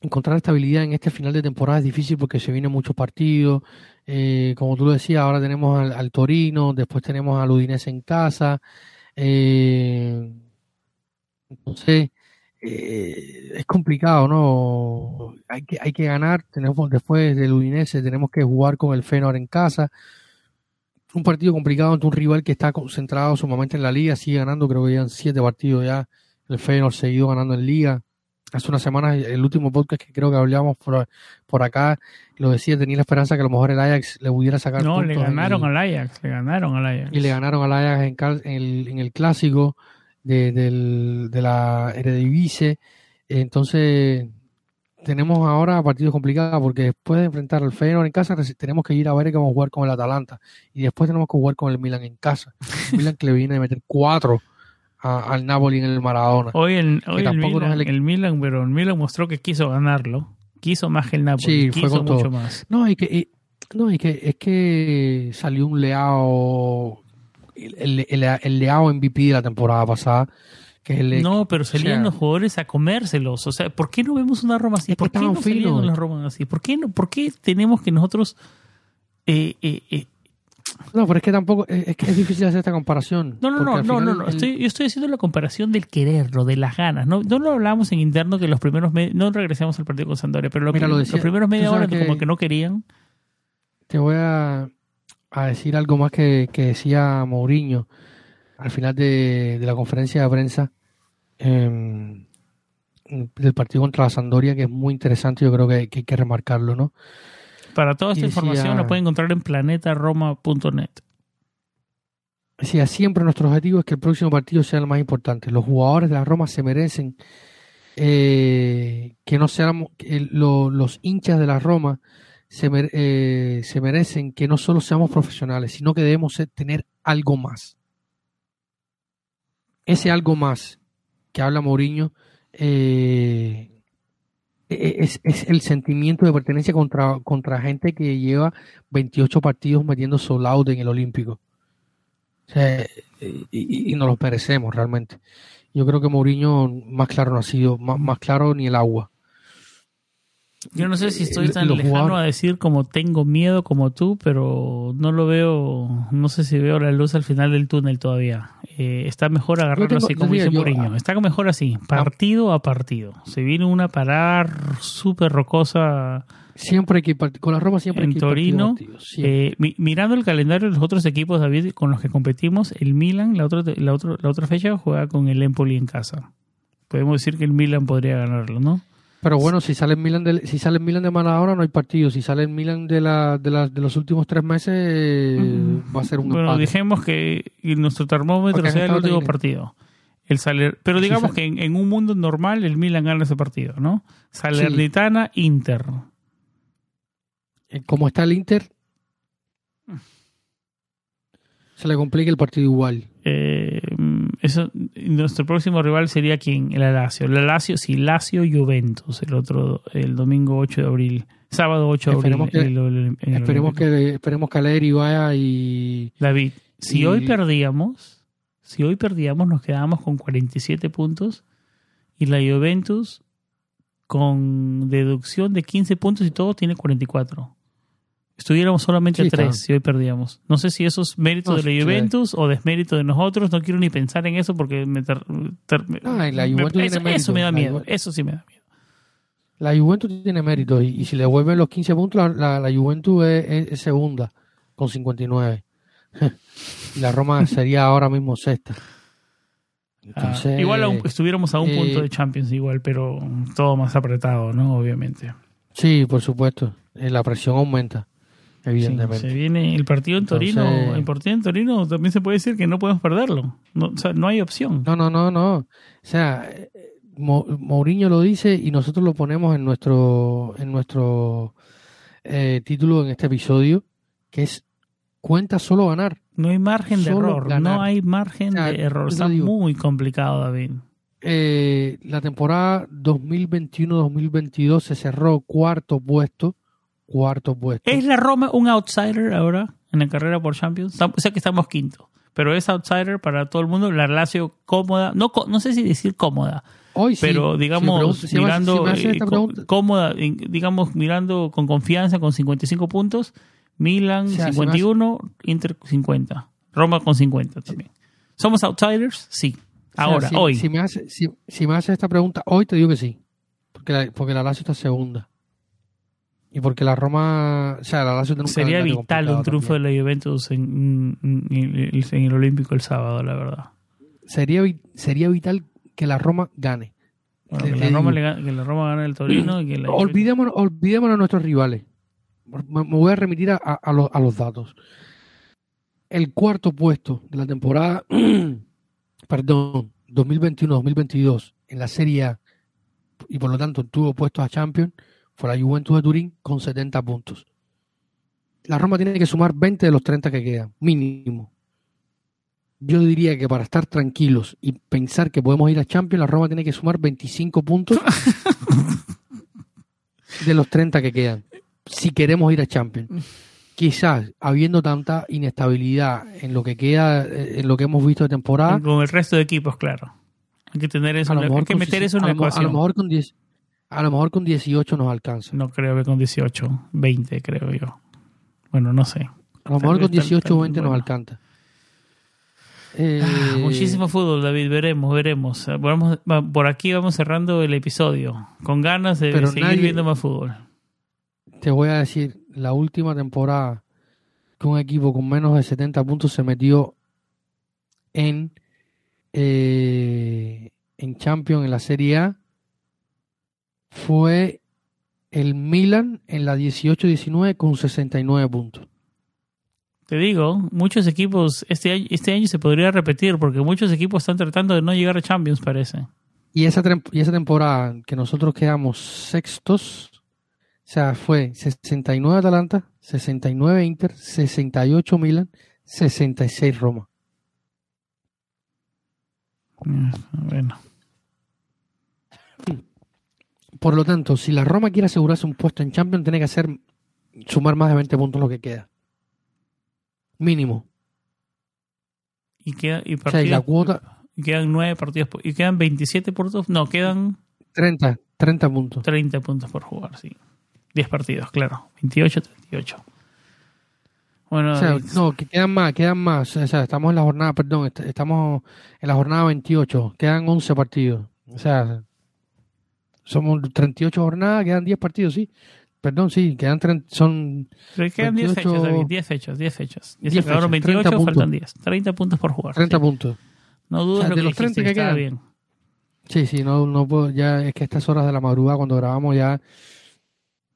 Encontrar estabilidad en este final de temporada es difícil porque se vienen muchos partidos. Eh, como tú lo decías, ahora tenemos al, al Torino, después tenemos al Udinese en casa. Eh, entonces, eh, es complicado, ¿no? Hay que, hay que ganar. Tenemos después del Udinese, tenemos que jugar con el Feyenoord en casa. Un partido complicado ante un rival que está concentrado sumamente en la liga, sigue ganando, creo que llevan siete partidos ya. El Feyenoord seguido ganando en liga. Hace unas semanas, el último podcast que creo que hablábamos por, por acá, lo decía, tenía la esperanza que a lo mejor el Ajax le pudiera sacar No, le ganaron el- al Ajax. Le ganaron al Ajax. y le ganaron al Ajax en, el, en el clásico de, del- de la Eredivisie. Entonces, tenemos ahora partidos complicados porque después de enfrentar al Feyenoord en casa, tenemos que ir a ver que vamos a jugar con el Atalanta. Y después tenemos que jugar con el Milan en casa. El Milan que le viene a meter cuatro a- al Napoli en el Maradona. Hoy, el, hoy el, Milan, es el- el Milan, pero el Milan mostró que quiso ganarlo. Quiso más que el Napoli. Sí, fue quiso con todo. mucho más. No, y que, y- no, y que es que salió un Leao el, el, Leao MVP de la temporada pasada. Que el- No, pero salían o sea, los jugadores a comérselos. O sea, ¿por qué no vemos una Roma así? ¿Por qué no salían las Romas así? ¿Por qué, no, ¿Por qué tenemos que nosotros... eh, eh, eh, No, pero es que tampoco, es, es que es difícil hacer esta comparación. No, no, no, no, no, no. el- Estoy, yo estoy haciendo la comparación del quererlo, de las ganas. No, no lo hablamos en interno que los primeros me- no regresamos al partido con Sampdoria, pero lo Mira, que- lo los decía- primeros media hora que- como que no querían. Te voy a, a decir algo más que, que decía Mourinho al final de, de la conferencia de prensa em, del partido contra la Sandoria, que es muy interesante, yo creo que, que hay que remarcarlo, ¿no? Para toda esta decía- información la pueden encontrar en planetaroma.net. Decía, siempre nuestro objetivo es que el próximo partido sea el más importante. Los jugadores de la Roma se merecen eh, que no seamos, lo- los hinchas de la Roma se, mere- eh, se merecen que no solo seamos profesionales, sino que debemos tener algo más. Ese algo más que habla Mourinho eh, es, es el sentimiento de pertenencia contra, contra gente que lleva 28 partidos metiendo sold out en el Olímpico. O sea, y, y- y nos los merecemos realmente. Yo creo que Mourinho más claro no ha sido, más, más claro ni el agua. Yo no sé si estoy tan lejano jugadores- a decir como tengo miedo como tú, pero no lo veo, no sé si veo la luz al final del túnel todavía. Eh, está mejor agarrarlo tengo- así, como dice Mourinho. Está mejor así, partido a partido. Se viene una parada súper rocosa Siempre hay que con la Roma siempre En hay que Torino, partido. Eh, mi- mirando el calendario de los otros equipos, David, con los que competimos, el Milan, la otra, la otra, la otra fecha, juega con el Empoli en casa. Podemos decir que el Milan podría ganarlo, ¿no? Pero bueno, si sale el Milan de, si sale el Milan de mala hora no hay partido. Si sale el Milan de la, de, la- de los últimos tres meses va a ser un Bueno, empate. dijimos que nuestro termómetro Porque sea el último partido. El Saler, pero digamos que en, en un mundo normal el Milan gana ese partido, ¿no? Salernitana, Inter. Eh, Como está el Inter, se le complica el partido igual. Eh, eso, nuestro próximo rival sería quién? El Lazio. El Lazio, sí, Lazio Juventus, el otro, el domingo 8 de abril. Sábado 8 de abril. Esperemos que- el- el- el- el Esperemos que, esperemos que Alegri vaya y David, si y- hoy perdíamos, si hoy perdíamos, nos quedábamos con 47 puntos y la Juventus con deducción de 15 puntos y todo tiene 44. Estuviéramos solamente Sí, a 3 está. si hoy perdíamos. No sé si eso es mérito No, de la sí. Juventus o desmérito de nosotros. No quiero ni pensar en eso porque me ter- ter- No, y la me- Juventus tiene eso, eso me da miedo. Eso sí me da miedo. La Juventus tiene mérito y, y si le devuelven los 15 puntos, la, la- la Juventus es, es- es segunda con 59. y la Roma sería ahora mismo sexta. Ah, igual aún- estuviéramos a un eh, punto de Champions igual, pero todo más apretado, ¿no? Obviamente. Sí, por supuesto. Eh, La presión aumenta, Sí, evidentemente. se viene el partido en Torino. Entonces- El partido en Torino también se puede decir que no podemos perderlo. No, o sea, no hay opción. No, no, no, no. O sea, Mo- Mourinho lo dice y nosotros lo ponemos en nuestro, en nuestro eh, título en este episodio, que es cuenta solo ganar. No hay margen de Solo error. ganar. No hay margen O sea, de error. Está digo- muy complicado, David. Eh, la temporada 2021-2022 se cerró cuarto puesto, cuarto puesto. ¿Es la Roma un outsider ahora en la carrera por Champions? O sea que estamos quinto. Pero es outsider para todo el mundo. La Lazio cómoda. No, no sé si decir cómoda. Hoy pero digamos si mirando si eh, cómoda digamos mirando con confianza con 55 puntos Milan O sea, si me 51 Inter 50 Roma con 50 también somos outsiders sí o sea, ahora si, hoy me, hace, si me haces esta pregunta, hoy te digo que sí. Porque la, porque la Lazio está segunda. Y porque la Roma, o sea, la Lazio tiene un sería vital un triunfo también. de la Juventus en, en- en el- en el Olímpico el sábado la verdad Sería, sería vital que la Roma gane. Bueno, que, la Roma le que la Roma gane el Torino y que la Olvidémonos, olvidémonos de nuestros rivales. Me, me voy a remitir a, a- a los, a los datos. El cuarto puesto de la temporada, perdón, 2021-2022 en la Serie A y por lo tanto tuvo puestos a Champions fue la Juventus de Turín con 70 puntos. La Roma tiene que sumar 20 de los 30 que quedan, mínimo. Yo diría que para estar tranquilos y pensar que podemos ir a Champions, la Roma tiene que sumar 25 puntos de los 30 que quedan. Si queremos ir a Champions. quizás habiendo tanta inestabilidad en lo que queda, eh, en lo que hemos visto de temporada, Con el resto de equipos, claro. Hay que tener eso, a lo en la- mejor hay que meter eso en la mo- a ecuación. lo mejor con 10 a lo mejor con 18 nos alcanza. No creo que con 18, 20 creo yo. Bueno, no sé. A lo mejor con tal- 18 o tal- 20 nos alcanza. Eh, Ah, muchísimo fútbol, David. Veremos, veremos. Vamos, va- por aquí vamos cerrando el episodio. Con ganas de Pero seguir nadie- viendo más fútbol. Te voy a decir, la última temporada que un equipo con menos de 70 puntos se metió en eh, en Champions en la Serie A fue el Milan en la 18-19 con 69 puntos. Te digo, muchos equipos, este año, este año se podría repetir porque muchos equipos están tratando de no llegar a Champions, parece. Y esa, y esa temporada que nosotros quedamos sextos, o sea, fue 69 Atalanta, 69 Inter, 68 Milan, 66 Roma. Bueno, Por lo tanto, si la Roma quiere asegurarse un puesto en Champions, tiene que hacer sumar más de 20 puntos lo que queda. Mínimo. y, queda, y O sea, y la partidos- cuota, y quedan nueve partidos por- y quedan 27 puntos. No, quedan 30, 30 puntos. 30 puntos por jugar, sí. 10 partidos, claro. 28, 38. Bueno, O sea, no, que quedan más, quedan más. O sea, estamos en la jornada, perdón, est- estamos en la jornada 28, quedan 11 partidos. O sea, somos 38 jornadas, quedan 10 partidos, sí. Perdón, sí, quedan 30, son pero quedan 10 28 fechas, David. 10 fechas, 10 fechas. Ya se 10 acabaron fechas, 28, 30 faltan puntos. 10. 30 puntos por jugar. 30 sí. puntos. No dudes O sea, lo de que los 30 dijiste, que quedan. bien. Sí, sí, no, no puedo, ya es que a estas horas de la madrugada cuando grabamos ya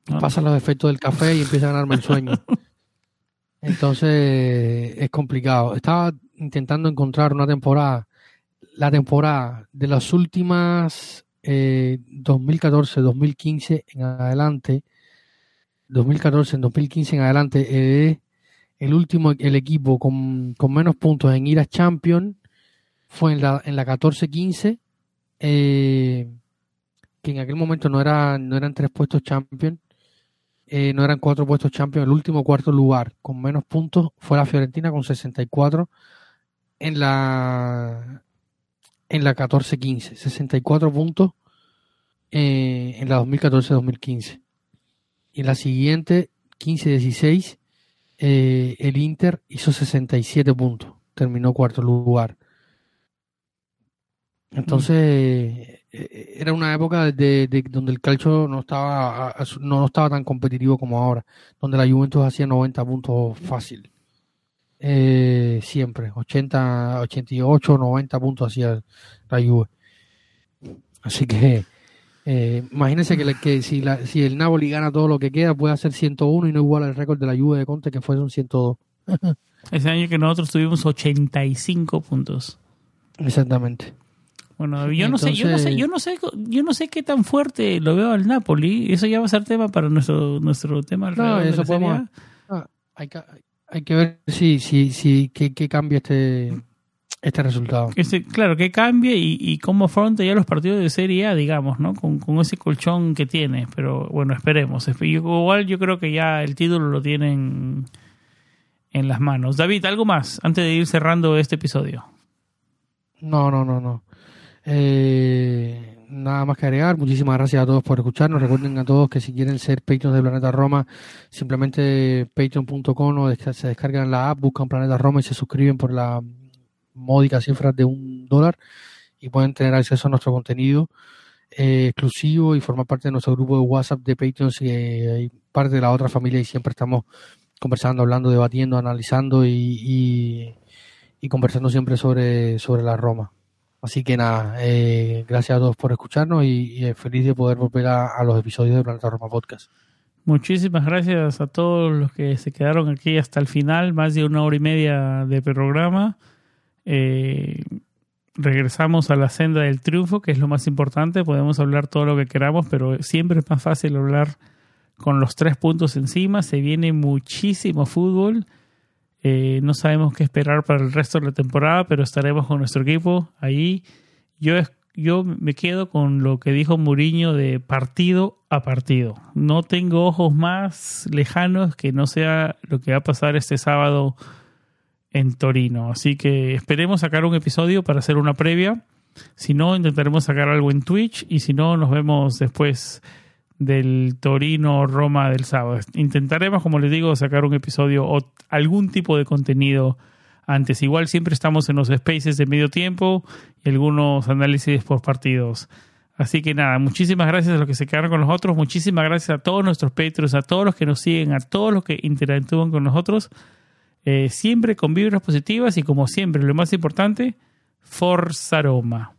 No, pasan los efectos del café y empieza a ganarme el sueño. Entonces es complicado. Estaba intentando encontrar una temporada, la temporada de las últimas eh, 2014, 2015 en adelante, 2014, en 2015 en adelante, eh, el último, el equipo con, con menos puntos en ir a Champions fue en la, en la 14-15, eh, que en aquel momento no, era, no eran tres puestos Champions, eh, no eran cuatro puestos Champions, el último cuarto lugar con menos puntos fue la Fiorentina con 64 en la en la 14-15, 64 puntos eh, en la 2014-2015. Y en la siguiente, 15-16, eh, el Inter hizo 67 puntos, terminó cuarto lugar. Entonces, eh, era una época de, de donde el calcio no estaba, su- no estaba tan competitivo como ahora, donde la Juventus hacía 90 puntos fácil. Eh, siempre, 80, 88, 90 puntos hacía la Juve. Así que, eh, imagínense que, la- que si, la, si el Napoli gana todo lo que queda, puede hacer 101 y no igual el récord de la Juve de Conte, que fue un 102. Ese año que nosotros tuvimos 85 puntos. Exactamente. Bueno, yo no sé, yo no sé, yo no sé, yo no sé qué tan fuerte lo veo al Napoli. Eso ya va a ser tema para nuestro nuestro tema No, eso podemos-. Ah, hay, que, hay que ver si, si, si qué, qué cambia este, este resultado. Este, claro, que cambie y, y cómo afronta ya los partidos de Serie A, digamos, ¿no? Con, con ese colchón que tiene. Pero bueno, esperemos. Igual yo creo que ya el título lo tienen en las manos. David, ¿algo más antes de ir cerrando este episodio? No, no, no, no. Eh, nada más que agregar. Muchísimas gracias a todos por escucharnos. Recuerden a todos que si quieren ser Patreons de Planeta Roma, simplemente patreon.com o se descargan la app, buscan Planeta Roma y se suscriben por la módica cifra de un dólar y pueden tener acceso a nuestro contenido eh, exclusivo y formar parte de nuestro grupo de WhatsApp de Patreons y y parte de la otra familia y siempre estamos conversando, hablando, debatiendo, analizando y, y, y conversando siempre sobre, sobre la Roma. Así que nada, eh, gracias a todos por escucharnos y, eh, feliz de poder volver a, los episodios de Planeta Podcast. Muchísimas gracias a todos los que se quedaron aquí hasta el final, más de una hora y media de programa. Eh, regresamos a la senda del triunfo, que es lo más importante. Podemos hablar todo lo que queramos, pero siempre es más fácil hablar con los tres puntos encima. Se viene muchísimo fútbol. Eh, no sabemos qué esperar para el resto de la temporada, pero estaremos con nuestro equipo ahí. Yo, yo me quedo con lo que dijo Mourinho de partido a partido. No tengo ojos más lejanos que no sea lo que va a pasar este sábado en Torino. Así que esperemos sacar un episodio para hacer una previa. Si no, intentaremos sacar algo en Twitch y si no, nos vemos después del Torino Roma del sábado. Intentaremos, como les digo, sacar un episodio o algún tipo de contenido antes. Igual siempre estamos en los spaces de medio tiempo y algunos análisis por partidos. Así que nada, muchísimas gracias a los que se quedaron con nosotros, muchísimas gracias a todos nuestros Patreons, a todos los que nos siguen, a todos los que interactúan con nosotros. Eh, siempre con vibras positivas y como siempre, lo más importante, Forza Roma.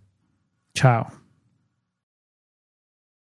Chao.